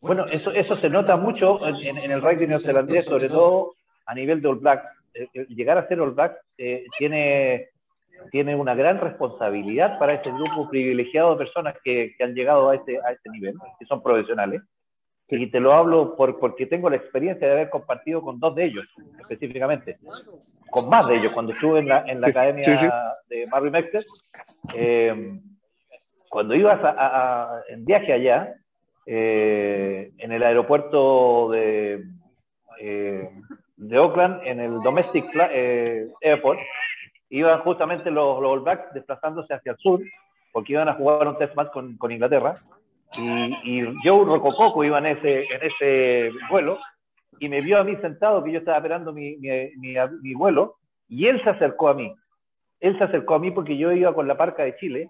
Bueno, eso, eso se nota mucho en, en el rugby neozelandés, sobre todo a nivel de All Black. Eh, eh, llegar a ser All Black eh, tiene, tiene una gran responsabilidad para este grupo privilegiado de personas que, que han llegado a este, a este nivel, que son profesionales. Y te lo hablo por, porque tengo la experiencia de haber compartido con dos de ellos, específicamente. Con más de ellos, cuando estuve en la, en la Sí, academia sí, sí. de Marvin Mexter. eh, cuando ibas a- a- a- en viaje allá, eh, en el aeropuerto de, eh, de Oakland, en el Domestic eh, Airport, iban justamente los, los All Blacks desplazándose hacia el sur, porque iban a jugar un test match con, con Inglaterra. Y, y Joe Rocococo iba en ese, en ese vuelo y me vio a mí sentado, que yo estaba esperando mi, mi, mi, mi vuelo, y él se acercó a mí. Él se acercó a mí porque yo iba con la parca de Chile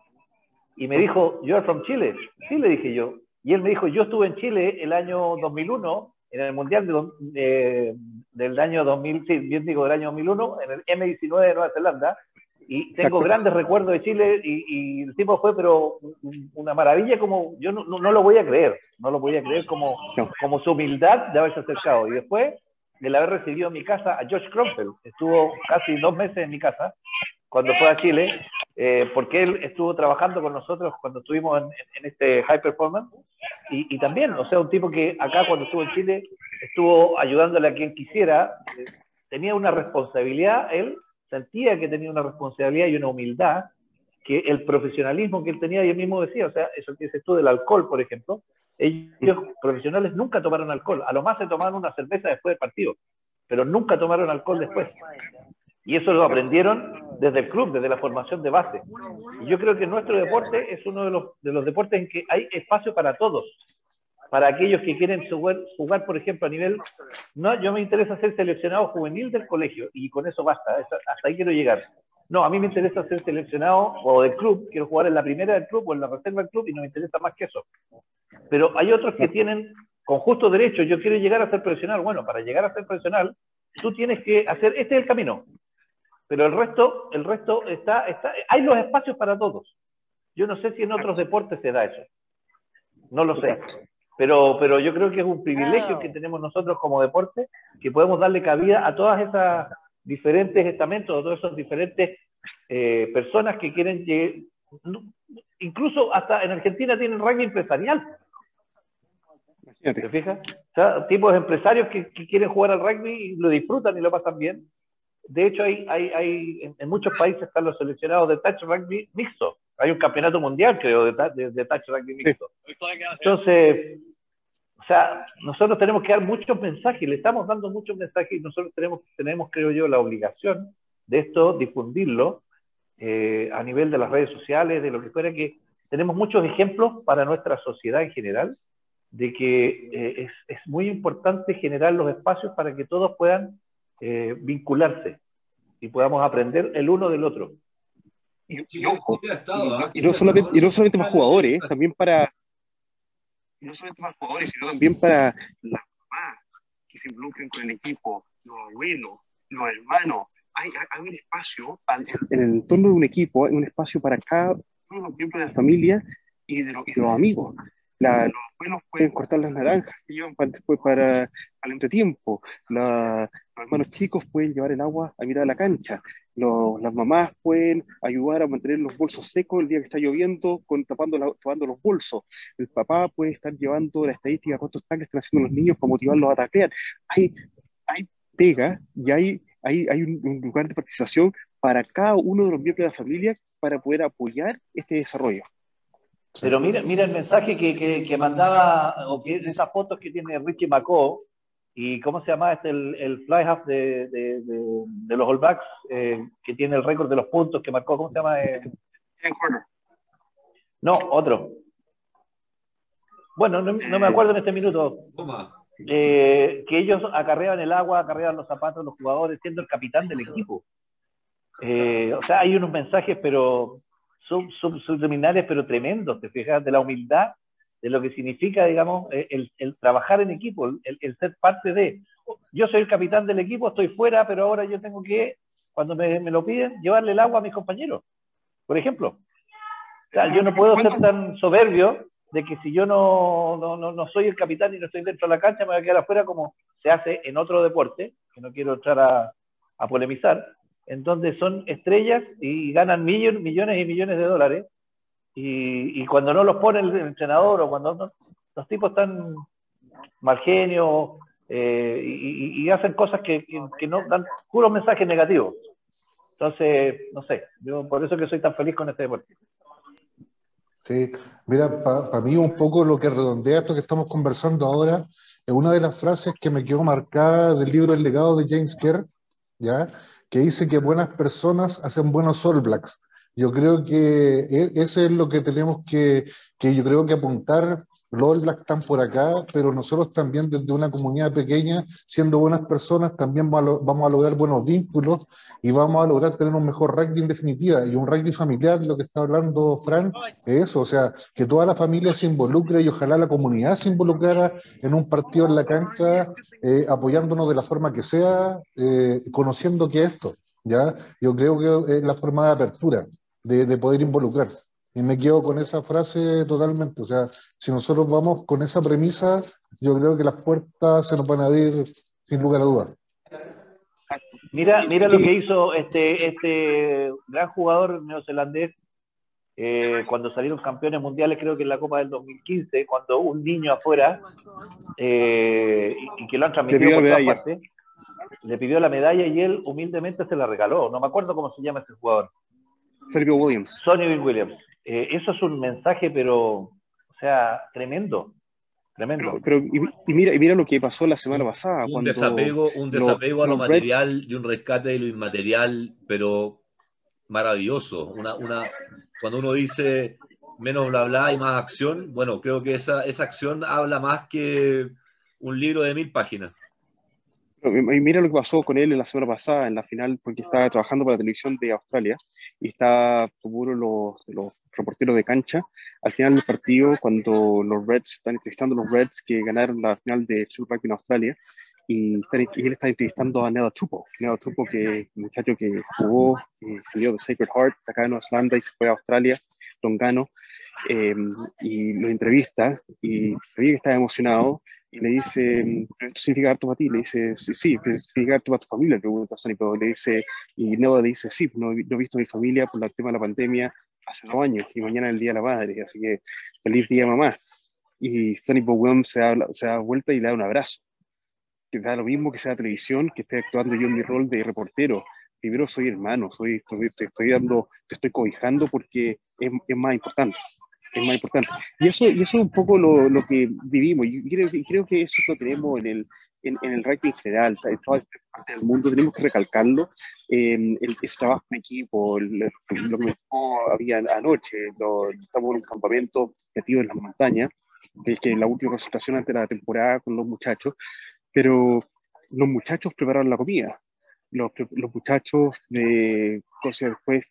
y me dijo, ¿You're from Chile? Sí, le dije yo. Y él me dijo, yo estuve en Chile el año 2001, en el Mundial de, de- del año 2000, sí, bien digo, del año 2001, en el M19 de Nueva Zelanda, y tengo Exacto. grandes recuerdos de Chile y, y el tipo fue, pero un- una maravilla como, yo no, no, no lo voy a creer, no lo voy a creer como, No. como su humildad de haberse acercado. Y después del haber recibido en mi casa a George Cromwell, estuvo casi dos meses en mi casa cuando fue a Chile, eh, porque él estuvo trabajando con nosotros cuando estuvimos en, en este High Performance, y, y también, o sea, un tipo que acá cuando estuvo en Chile estuvo ayudándole a quien quisiera, eh, tenía una responsabilidad, él sentía que tenía una responsabilidad y una humildad, que el profesionalismo que él tenía, y él mismo decía, o sea, eso que dices tú del alcohol, por ejemplo, ellos profesionales nunca tomaron alcohol, a lo más se tomaron una cerveza después del partido, pero nunca tomaron alcohol después. Y eso lo aprendieron desde el club, desde la formación de base. Y yo creo que nuestro deporte es uno de los, de los deportes en que hay espacio para todos. Para aquellos que quieren jugar, jugar, por ejemplo, a nivel... No, yo me interesa ser seleccionado juvenil del colegio y con eso basta, hasta ahí quiero llegar. No, a mí me interesa ser seleccionado o del club, quiero jugar en la primera del club o en la reserva del club y no me interesa más que eso. Pero hay otros que tienen con justo derecho, yo quiero llegar a ser profesional. Bueno, para llegar a ser profesional, tú tienes que hacer, este es el camino. Pero el resto, el resto está, está, hay los espacios para todos. Yo no sé si en otros deportes se da eso. No lo sé. Pero, pero yo creo que es un privilegio que tenemos nosotros como deporte, que podemos darle cabida a todas esas diferentes estamentos, a todas esas diferentes eh, personas que quieren llegar, incluso hasta en Argentina tienen rugby empresarial. ¿Te fijas? O sea, tipos de empresarios que, que quieren jugar al rugby y lo disfrutan y lo pasan bien. De hecho, hay, hay, hay en, en muchos países están los seleccionados de touch rugby mixto. Hay un campeonato mundial, creo, de, ta- de, de touch rugby mixto. Entonces, o sea, nosotros tenemos que dar muchos mensajes, le estamos dando muchos mensajes y nosotros tenemos, tenemos creo yo, la obligación de esto, difundirlo eh, a nivel de las redes sociales, de lo que fuera, que tenemos muchos ejemplos para nuestra sociedad en general, de que eh, es, es muy importante generar los espacios para que todos puedan eh, vincularse y podamos aprender el uno del otro. Y, y ojo, y, ¿ah? y no solamente, y no solamente para jugadores, ¿eh? también para. y no solamente para jugadores, sino también para las mamás que se involucren con el equipo, los abuelos, los hermanos. Hay, hay- un espacio, en el entorno de un equipo, hay un espacio para cada uno de los miembros de la familia y de, los- y de los amigos. La- los abuelos pueden cortar las naranjas que llevan para, después para, el entretiempo. La- los hermanos chicos pueden llevar el agua a de la cancha. Los- las mamás pueden ayudar a mantener los bolsos secos el día que está lloviendo, tapando, los bolsos. El papá puede estar llevando la estadística de cuántos tackles están haciendo los niños para motivarlos a taclear. Hay, hay pega y hay, hay, hay un lugar de participación para cada uno de los miembros de la familia para poder apoyar este desarrollo. Pero mira, mira el mensaje que, que, que mandaba, o que esas fotos que tiene Richie McCaw, y cómo se llama este, el, el fly half de, de, de, de los All Blacks, eh, que tiene el récord de los puntos que marcó, ¿cómo se llama? Eh, no, otro. Bueno, no, no, me acuerdo en este minuto. Toma. Eh, que ellos acarreaban el agua, acarreaban los zapatos de los jugadores, siendo el capitán del equipo. Eh, o sea, hay unos mensajes, pero sub, sub, subliminales, pero tremendos, te fijas, de la humildad de lo que significa, digamos, eh, el, trabajar en equipo, el, ser parte de. Yo soy el capitán del equipo, estoy fuera, pero ahora yo tengo que, cuando me, lo piden, llevarle el agua a mis compañeros, por ejemplo. O sea, yo no puedo ser tan soberbio de que si yo no, no, no, soy el capitán y no estoy dentro de la cancha, me voy a quedar afuera como se hace en otro deporte, que no quiero entrar a, a polemizar, en donde son estrellas y ganan millones, millones y millones de dólares, y, cuando no los pone el entrenador o cuando los tipos están mal genio eh, y, hacen cosas que, que, no dan puros mensajes negativos. Entonces, no sé, yo por eso que soy tan feliz con este deporte. Sí, mira, para mí un poco lo que redondea esto que estamos conversando ahora es una de las frases que me quedó marcada del libro El legado de James Kerr, ¿ya? Que dice que buenas personas hacen buenos All Blacks. Yo creo que e, ese es lo que tenemos que, que yo creo que apuntar los All Blacks están por acá, pero nosotros también desde una comunidad pequeña, siendo buenas personas, también vamos a lograr buenos vínculos y vamos a lograr tener un mejor rugby en definitiva. Y un rugby familiar, lo que está hablando Fran, es eso, o sea, que toda la familia se involucre y ojalá la comunidad se involucrara en un partido en la cancha, eh, apoyándonos de la forma que sea, eh, conociendo que esto, ¿ya? Yo creo que es la forma de apertura, de, de poder involucrar. Y me quedo con esa frase totalmente. O sea, si nosotros vamos con esa premisa, yo creo que las puertas se nos van a abrir sin lugar a dudas. Mira, mira lo que hizo este, este gran jugador neozelandés eh, cuando salieron campeones mundiales, creo que en la Copa del 2015, cuando un niño afuera, eh, y, que lo han transmitido por todas partes, le pidió la medalla y él humildemente se la regaló. No me acuerdo cómo se llama ese jugador. Sergio Williams. Sonny Williams. Eh, eso es un mensaje, pero, o sea, tremendo. Tremendo. Pero, y, mira, y mira lo que pasó la semana pasada. Un desapego, un desapego a lo material y un rescate de lo inmaterial, pero maravilloso. Una, una, cuando uno dice menos bla bla y más acción, bueno, creo que esa, esa acción habla más que un libro de mil páginas. Y mira lo que pasó con él en la semana pasada, en la final, porque estaba trabajando para la televisión de Australia y está seguro los, los reportero de cancha, al final del partido, cuando los Reds están entrevistando a los Reds que ganaron la final de Super Rugby en Australia, y, él está entrevistando a Neda Tupo, Neda Tupo, que un muchacho que jugó, eh, salió de Sacred Heart, acá en Nueva Zelanda y se fue a Australia, Tongano, eh, y lo entrevista y sabía que estaba emocionado y le dice, ¿esto significa harto para ti? Le dice, sí, sí, significa harto para tu familia, le pregunta Sonny, pero le dice, y Neda le dice, sí, no, no he visto a mi familia por el tema de la pandemia, hace dos años y mañana es el Día de la Madre, así que feliz día mamá. Y Sonny Bowen se da, se da vuelta y le da un abrazo, que da lo mismo que sea televisión, que esté actuando yo en mi rol de reportero. Primero soy hermano, soy, te estoy dando, te estoy cobijando porque es, es más importante es más importante. Y eso, y eso es un poco lo, lo que vivimos. Y creo, creo, que eso lo tenemos en el, en, en el rugby en general, en toda parte del mundo, tenemos que recalcarlo. el, ese trabajo en equipo, lo que había anoche, estamos en un campamento metido en las montañas, que la última concentración antes de la temporada con los muchachos, pero los muchachos prepararon la comida. Los, los muchachos de cosas después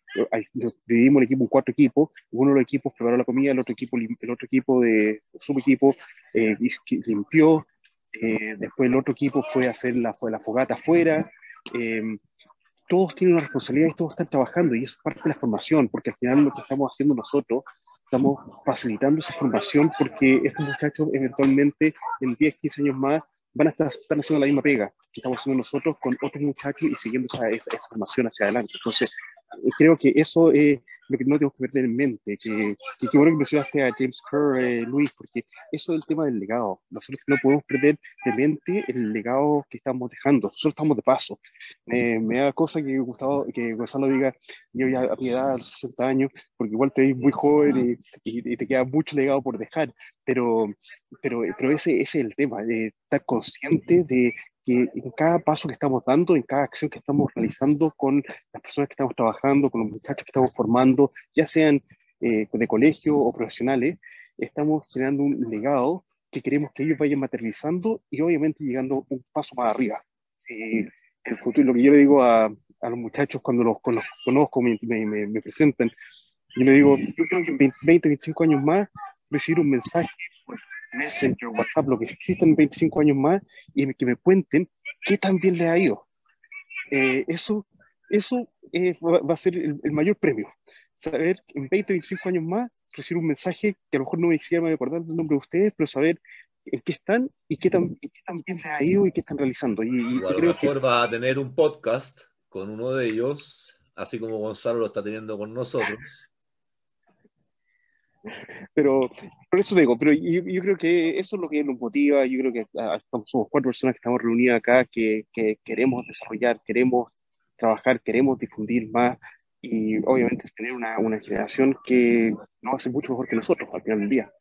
dividimos el equipo en cuatro equipos uno de los equipos preparó la comida el otro equipo el otro equipo de su equipo eh, limpió eh, después el otro equipo fue a hacer la, fue la fogata afuera. Eh, todos tienen una responsabilidad y todos están trabajando y eso es parte de la formación, porque al final lo que estamos haciendo nosotros, estamos facilitando esa formación porque estos muchachos eventualmente en 10, 15 años más van a estar, haciendo la misma pega que estamos haciendo nosotros con otros muchachos y siguiendo esa, esa, esa formación hacia adelante. Entonces, eh, creo que eso es lo que no tenemos que perder en mente, que, que, bueno que mencionaste a James Kerr, eh, Luis, porque eso es el tema del legado. Nosotros no podemos perder de mente el legado que estamos dejando. Nosotros estamos de paso. me da cosa que Gustavo, que Gonzalo diga, yo ya a mi edad, a los 60 años, porque igual te ves muy joven y, y, te queda mucho legado por dejar, pero, pero, pero ese, ese es el tema, de estar consciente de que en cada paso que estamos dando, en cada acción que estamos realizando con las personas que estamos trabajando, con los muchachos que estamos formando, ya sean eh, de colegio o profesionales, estamos generando un legado que queremos que ellos vayan materializando y obviamente llegando un paso más arriba. Eh, el futuro, lo que yo le digo a, a los muchachos cuando los, los conozco, me, me, me, presentan, yo le digo, yo creo que en 20, 25 años más recibir un mensaje Messenger, WhatsApp, lo que exista en 25 años más, y que me cuenten qué tan bien le ha ido. Eh, eso eso eh, va, a ser el, mayor premio. Saber en 20, 25 años más, recibir un mensaje que a lo mejor no me siquiera me acordar el nombre de ustedes, pero saber en qué están y qué tan, qué tan bien les ha ido y qué están realizando. Y, y a lo mejor va a tener un podcast con uno de ellos, así como Gonzalo lo está teniendo con nosotros. Pero por eso digo, pero yo, creo que eso es lo que nos motiva. Yo creo que ah, somos cuatro personas que estamos reunidas acá que, que queremos desarrollar, queremos trabajar, queremos difundir más y obviamente es tener una, una generación que no hace mucho mejor que nosotros al final del día.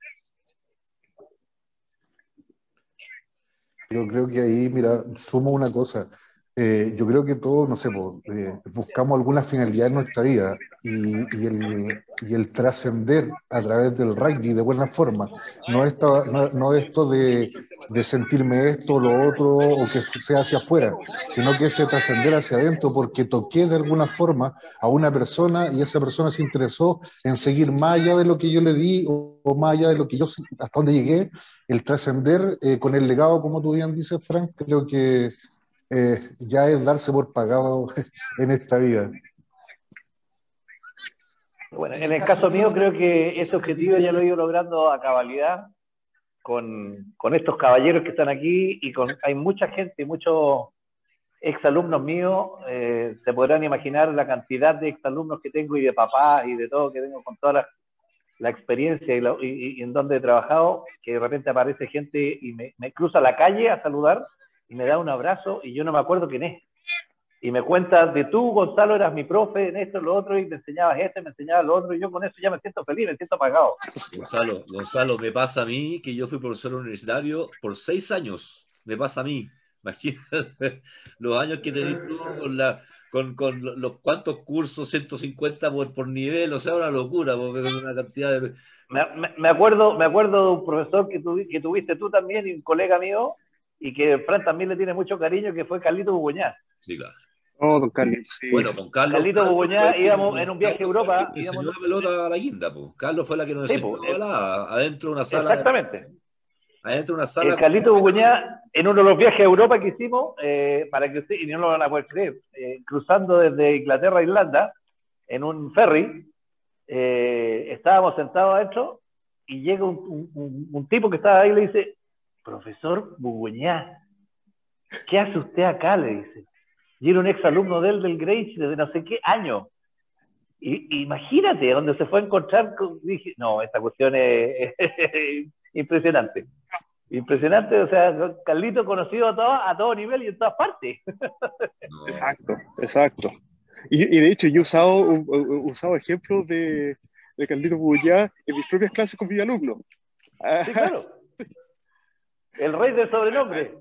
Yo creo que ahí, mira, sumo una cosa. Eh, yo creo que todos, no sé, eh, buscamos alguna finalidad en nuestra vida y, el, y el trascender a través del rugby de buena forma, no, esto, no, esto de, de, sentirme esto o lo otro o que sea hacia afuera, sino que ese trascender hacia adentro porque toqué de alguna forma a una persona y esa persona se interesó en seguir más allá de lo que yo le di o, más allá de lo que yo, hasta donde llegué, el trascender eh, con el legado, como tú bien dices, Frank, creo que eh, ya es darse por pagado en esta vida. Bueno, en el caso mío creo que ese objetivo ya lo he ido logrando a cabalidad con, con estos caballeros que están aquí y con hay mucha gente, muchos exalumnos míos, eh, se podrán imaginar la cantidad de exalumnos que tengo y de papás y de todo que tengo con toda la, experiencia y, en donde he trabajado, que de repente aparece gente y me, me cruza la calle a saludar y me da un abrazo y yo no me acuerdo quién es. Y me cuenta de tú, Gonzalo, eras mi profe en esto, lo otro, y me enseñabas este, me enseñabas lo otro, y yo con eso ya me siento feliz, me siento pagado. Gonzalo, Gonzalo, me pasa a mí que yo fui profesor universitario por seis años. Me pasa a mí. Imagínate los años que tenés tú con, la, con, con los cuantos cursos, 150 por, por nivel, o sea, una locura, porque una cantidad de... Me, me, acuerdo, me acuerdo de un profesor que, que tuviste tú también y un colega mío, y que Fran también le tiene mucho cariño, que fue Carlito Bugoñá. Sí, claro. Oh, don Carlito, sí. Bueno, con Carlos. Carlito Bugoñá íbamos en un viaje a Europa. Íbamos... la pelota a la guinda, pues. Carlos fue la que nos enseñó pues, adentro de una sala. Exactamente. Adentro de una sala. El Carlito Bugoñá, en uno de los viajes a Europa que hicimos, eh, para que usted, y no lo van a poder creer, eh, cruzando desde Inglaterra a Irlanda, en un ferry, eh, estábamos sentados adentro y llega un, un, un, tipo que estaba ahí y le dice, profesor Buguñá, ¿qué hace usted acá? Le dice. Y era un exalumno de él del Grace desde no sé qué año. Y, imagínate, donde se fue a encontrar, con, dije, no, esta cuestión es, impresionante. Impresionante, o sea, Carlito conocido a todo, a todo nivel y en todas partes. Exacto, exacto. Y, y, de hecho, yo he usado, usado ejemplos de, de Carlito Buguñá en mis propias clases con mi alumno. Sí, claro. El rey del sobrenombre.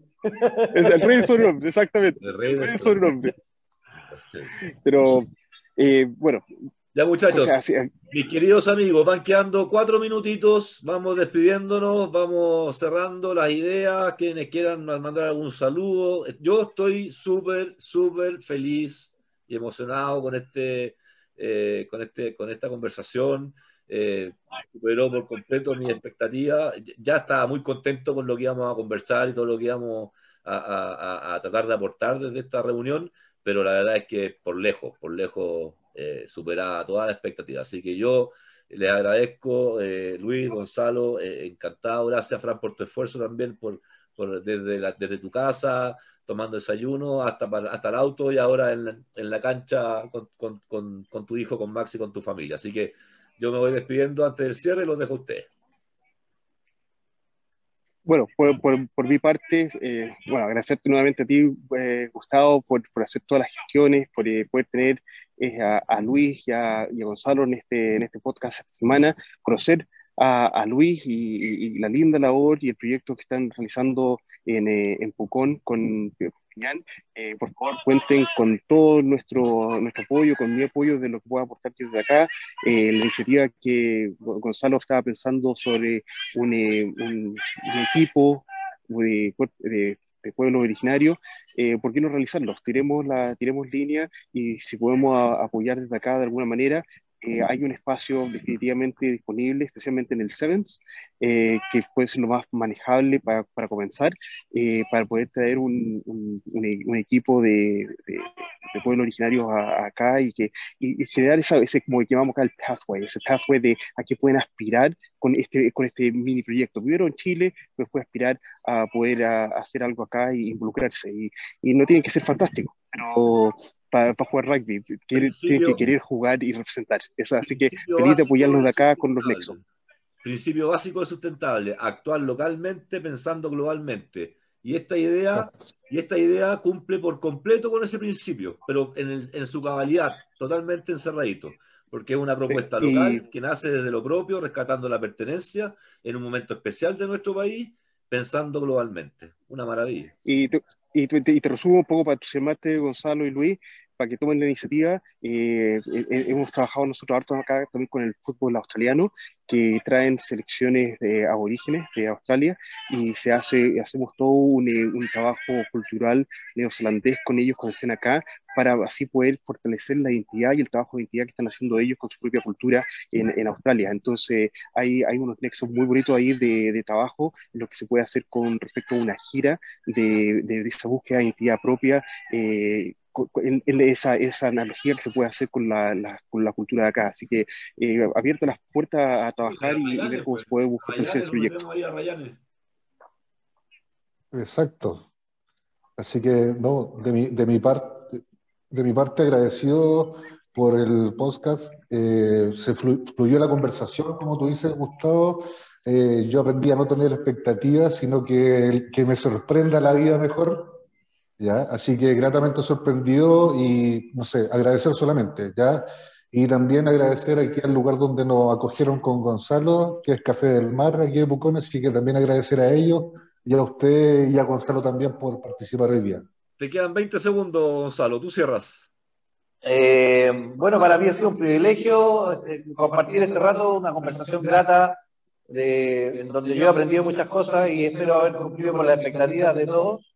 Es el rey del sobrenombre, exactamente. El rey del, sobrenombre. Pero, eh, bueno. Ya, muchachos, mis queridos amigos, van quedando cuatro minutitos. Vamos despidiéndonos, vamos cerrando las ideas. Quienes quieran mandar algún saludo. Yo estoy súper, súper feliz y emocionado con este, eh, con este, con esta conversación eh, superó por completo mi expectativa. Ya estaba muy contento con lo que íbamos a conversar y todo lo que íbamos a, tratar de aportar desde esta reunión, pero la verdad es que por lejos, por lejos eh, superaba toda la expectativa. Así que yo les agradezco, eh, Luis, Gonzalo, eh, encantado. Gracias, Fran, por tu esfuerzo también, por, desde, desde tu casa, tomando desayuno hasta, hasta el auto y ahora en la, cancha con, con, con, tu hijo, con Max y con tu familia. Así que yo me voy despidiendo antes del cierre y los dejo a ustedes. Bueno, por, por, mi parte, eh, bueno, agradecerte nuevamente a ti, eh, Gustavo, por, por, hacer todas las gestiones, por eh, poder tener a, Luis y a, Gonzalo en este, en este podcast esta semana, conocer a, a Luis y, y, la linda labor y el proyecto que están realizando en, en Pucón con eh, por favor, cuenten con todo nuestro, nuestro apoyo, con mi apoyo de lo que pueda aportar desde acá. Eh, la iniciativa que Gonzalo estaba pensando sobre un, eh, un, equipo de, de, pueblo originario, ¿por qué no realizarlo? Tiremos, la, tiremos línea y si podemos apoyar desde acá de alguna manera, eh, hay un espacio definitivamente disponible, especialmente en el Sevens, eh, que puede ser lo más manejable para, para comenzar, eh, para poder traer un, un, un equipo de, de, de pueblos originarios acá y, que, y, generar esa, ese, como llamamos acá el pathway, ese pathway de a qué pueden aspirar con este, con este mini proyecto. Primero en Chile, después aspirar a poder a, hacer algo acá y involucrarse. Y, y no tiene que ser fantástico, pero para, para, jugar rugby, tienen que querer jugar y representar. Eso, así que feliz de apoyarlos de acá con los Nexos. Principio básico de sustentable, actuar localmente pensando globalmente. Y esta idea, y esta idea cumple por completo con ese principio, pero en, el, en su cabalidad, totalmente encerradito, porque es una propuesta sí, local y... que nace desde lo propio, rescatando la pertenencia en un momento especial de nuestro país, pensando globalmente. Una maravilla. Y te, y te, y te resumo un poco para entusiasmarte, Gonzalo y Luis, para que tomen la iniciativa. Eh, hemos trabajado nosotros harto acá también con el fútbol australiano, que traen selecciones de aborígenes de Australia y se hace, hacemos todo un, un trabajo cultural neozelandés con ellos cuando estén acá para así poder fortalecer la identidad y el trabajo de identidad que están haciendo ellos con su propia cultura en, en Australia. Entonces, hay, hay unos nexos muy bonitos ahí de, de, trabajo, lo que se puede hacer con respecto a una gira de, de, de esa búsqueda de identidad propia, eh, en, en esa, esa, analogía que se puede hacer con la, la, con la cultura de acá. Así que eh, abierto las puertas a trabajar y, y, ver cómo se puede buscar ese proyecto. Exacto. Así que, no, de mi, de mi parte, de mi parte agradecido por el podcast. Eh, se fluyó la conversación, como tú dices, Gustavo. Eh, yo aprendí a no tener expectativas, sino que, que me sorprenda la vida mejor. ¿Ya? Así que gratamente sorprendido y, no sé, agradecer solamente, ¿ya? Y también agradecer aquí al lugar donde nos acogieron con Gonzalo, que es Café del Mar, aquí de Pucones, así que también agradecer a ellos y a usted y a Gonzalo también por participar hoy día. Te quedan 20 segundos, Gonzalo, tú cierras. Eh, bueno, para mí ha sido un privilegio eh, compartir este rato, una conversación grata, de, en donde yo he aprendido muchas cosas y espero haber cumplido con las expectativas de todos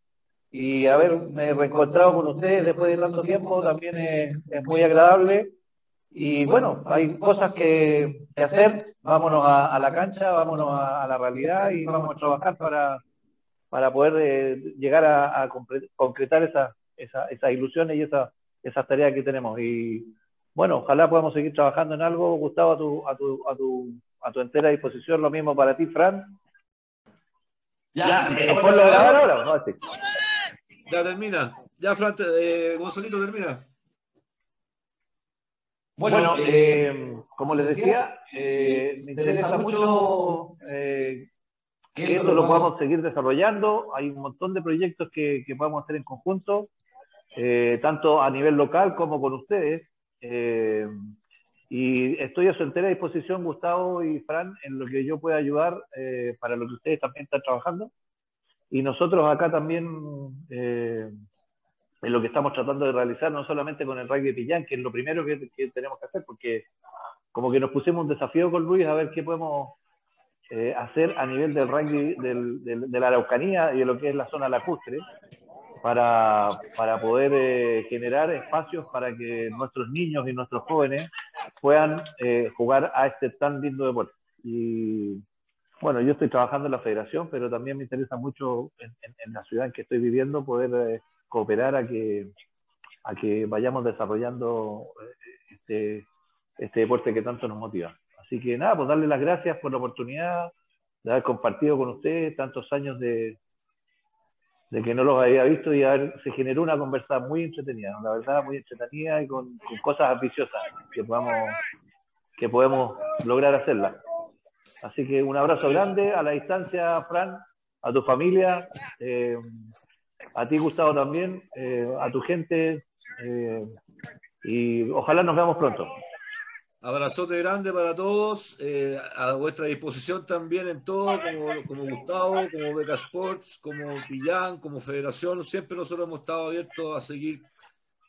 y haberme reencontrado con ustedes después de tanto tiempo también es, es muy agradable. Y bueno, hay cosas que, que hacer, vámonos a, a, la cancha, vámonos a, a, la realidad y vamos a trabajar para, para poder eh, llegar a, concretar esas esa, esa ilusiones y esas esa tareas que tenemos. Y bueno, ojalá podamos seguir trabajando en algo. Gustavo, a tu, a tu, a tu, a tu entera disposición, lo mismo para ti, Fran. Ya, ya eh, ¿puedo grabar ahora? No, sí. Ya termina. Ya, Fran, eh, Gonzalito termina. Bueno, eh, como les decía, eh, me interesa mucho eh, que esto lo podamos seguir desarrollando. Hay un montón de proyectos que, que podemos hacer en conjunto, tanto a nivel local como con ustedes. y estoy a su entera disposición, Gustavo y Fran, en lo que yo pueda ayudar para lo que ustedes también están trabajando. Y nosotros acá también, eh, en lo que estamos tratando de realizar, no solamente con el rugby de Pillán, que es lo primero que, tenemos que hacer, porque como que nos pusimos un desafío con Luis a ver qué podemos eh, hacer a nivel del rugby del, de la Araucanía y de lo que es la zona lacustre, para, para poder eh, generar espacios para que nuestros niños y nuestros jóvenes puedan eh, jugar a este tan lindo deporte. Y bueno, yo estoy trabajando en la federación, pero también me interesa mucho en, en, la ciudad en que estoy viviendo poder eh, cooperar a que, a que vayamos desarrollando eh, este, este deporte que tanto nos motiva. Así que nada, pues darle las gracias por la oportunidad de haber compartido con ustedes tantos años de, de que no los había visto y haber, se generó una conversa muy entretenida, la verdad muy entretenida y con, con cosas ambiciosas que podamos que podemos lograr hacerlas. Así que un abrazo grande a la distancia, Fran, a tu familia, eh, a ti, Gustavo, también, eh, a tu gente, eh, y ojalá nos veamos pronto. Abrazote grande para todos, a vuestra disposición también en todo, como, como Gustavo, como Beca Sports, como Pillán, como Federación. Siempre nosotros hemos estado abiertos a seguir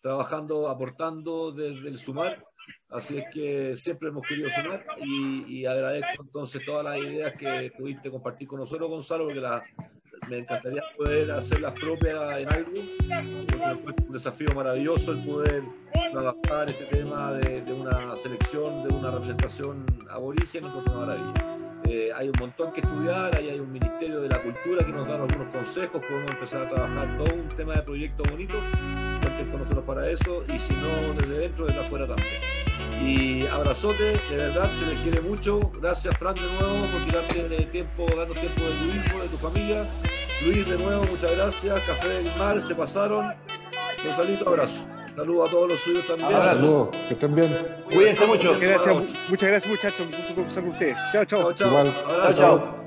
trabajando, aportando desde el sumar Así es que siempre hemos querido sumar y, y, agradezco entonces todas las ideas que pudiste compartir con nosotros, Gonzalo, porque la, me encantaría poder hacerlas propias en algo. Es un desafío maravilloso el poder trabajar este tema de, de, una selección, de una representación aborigen, por una maravilla. Eh, hay un montón que estudiar, ahí hay un Ministerio de la Cultura que nos da algunos consejos, podemos empezar a trabajar todo un tema de proyecto bonito, con nosotros para eso, y si no, desde dentro, desde afuera también. Y abrazote, de verdad, se les quiere mucho. Gracias, Fran, de nuevo, por tirarte tiempo, dando tiempo de tu hijo, de tu familia. Luis, de nuevo, muchas gracias. Café del Mar, se pasaron. Un saludo, abrazo. Saludos a todos los suyos también. Saludos, que estén bien. Cuídense mucho. Gracias, muchas gracias, muchachos. Un gusto conversar con ustedes. Chao, chao. Chao, chao. Chao, chao.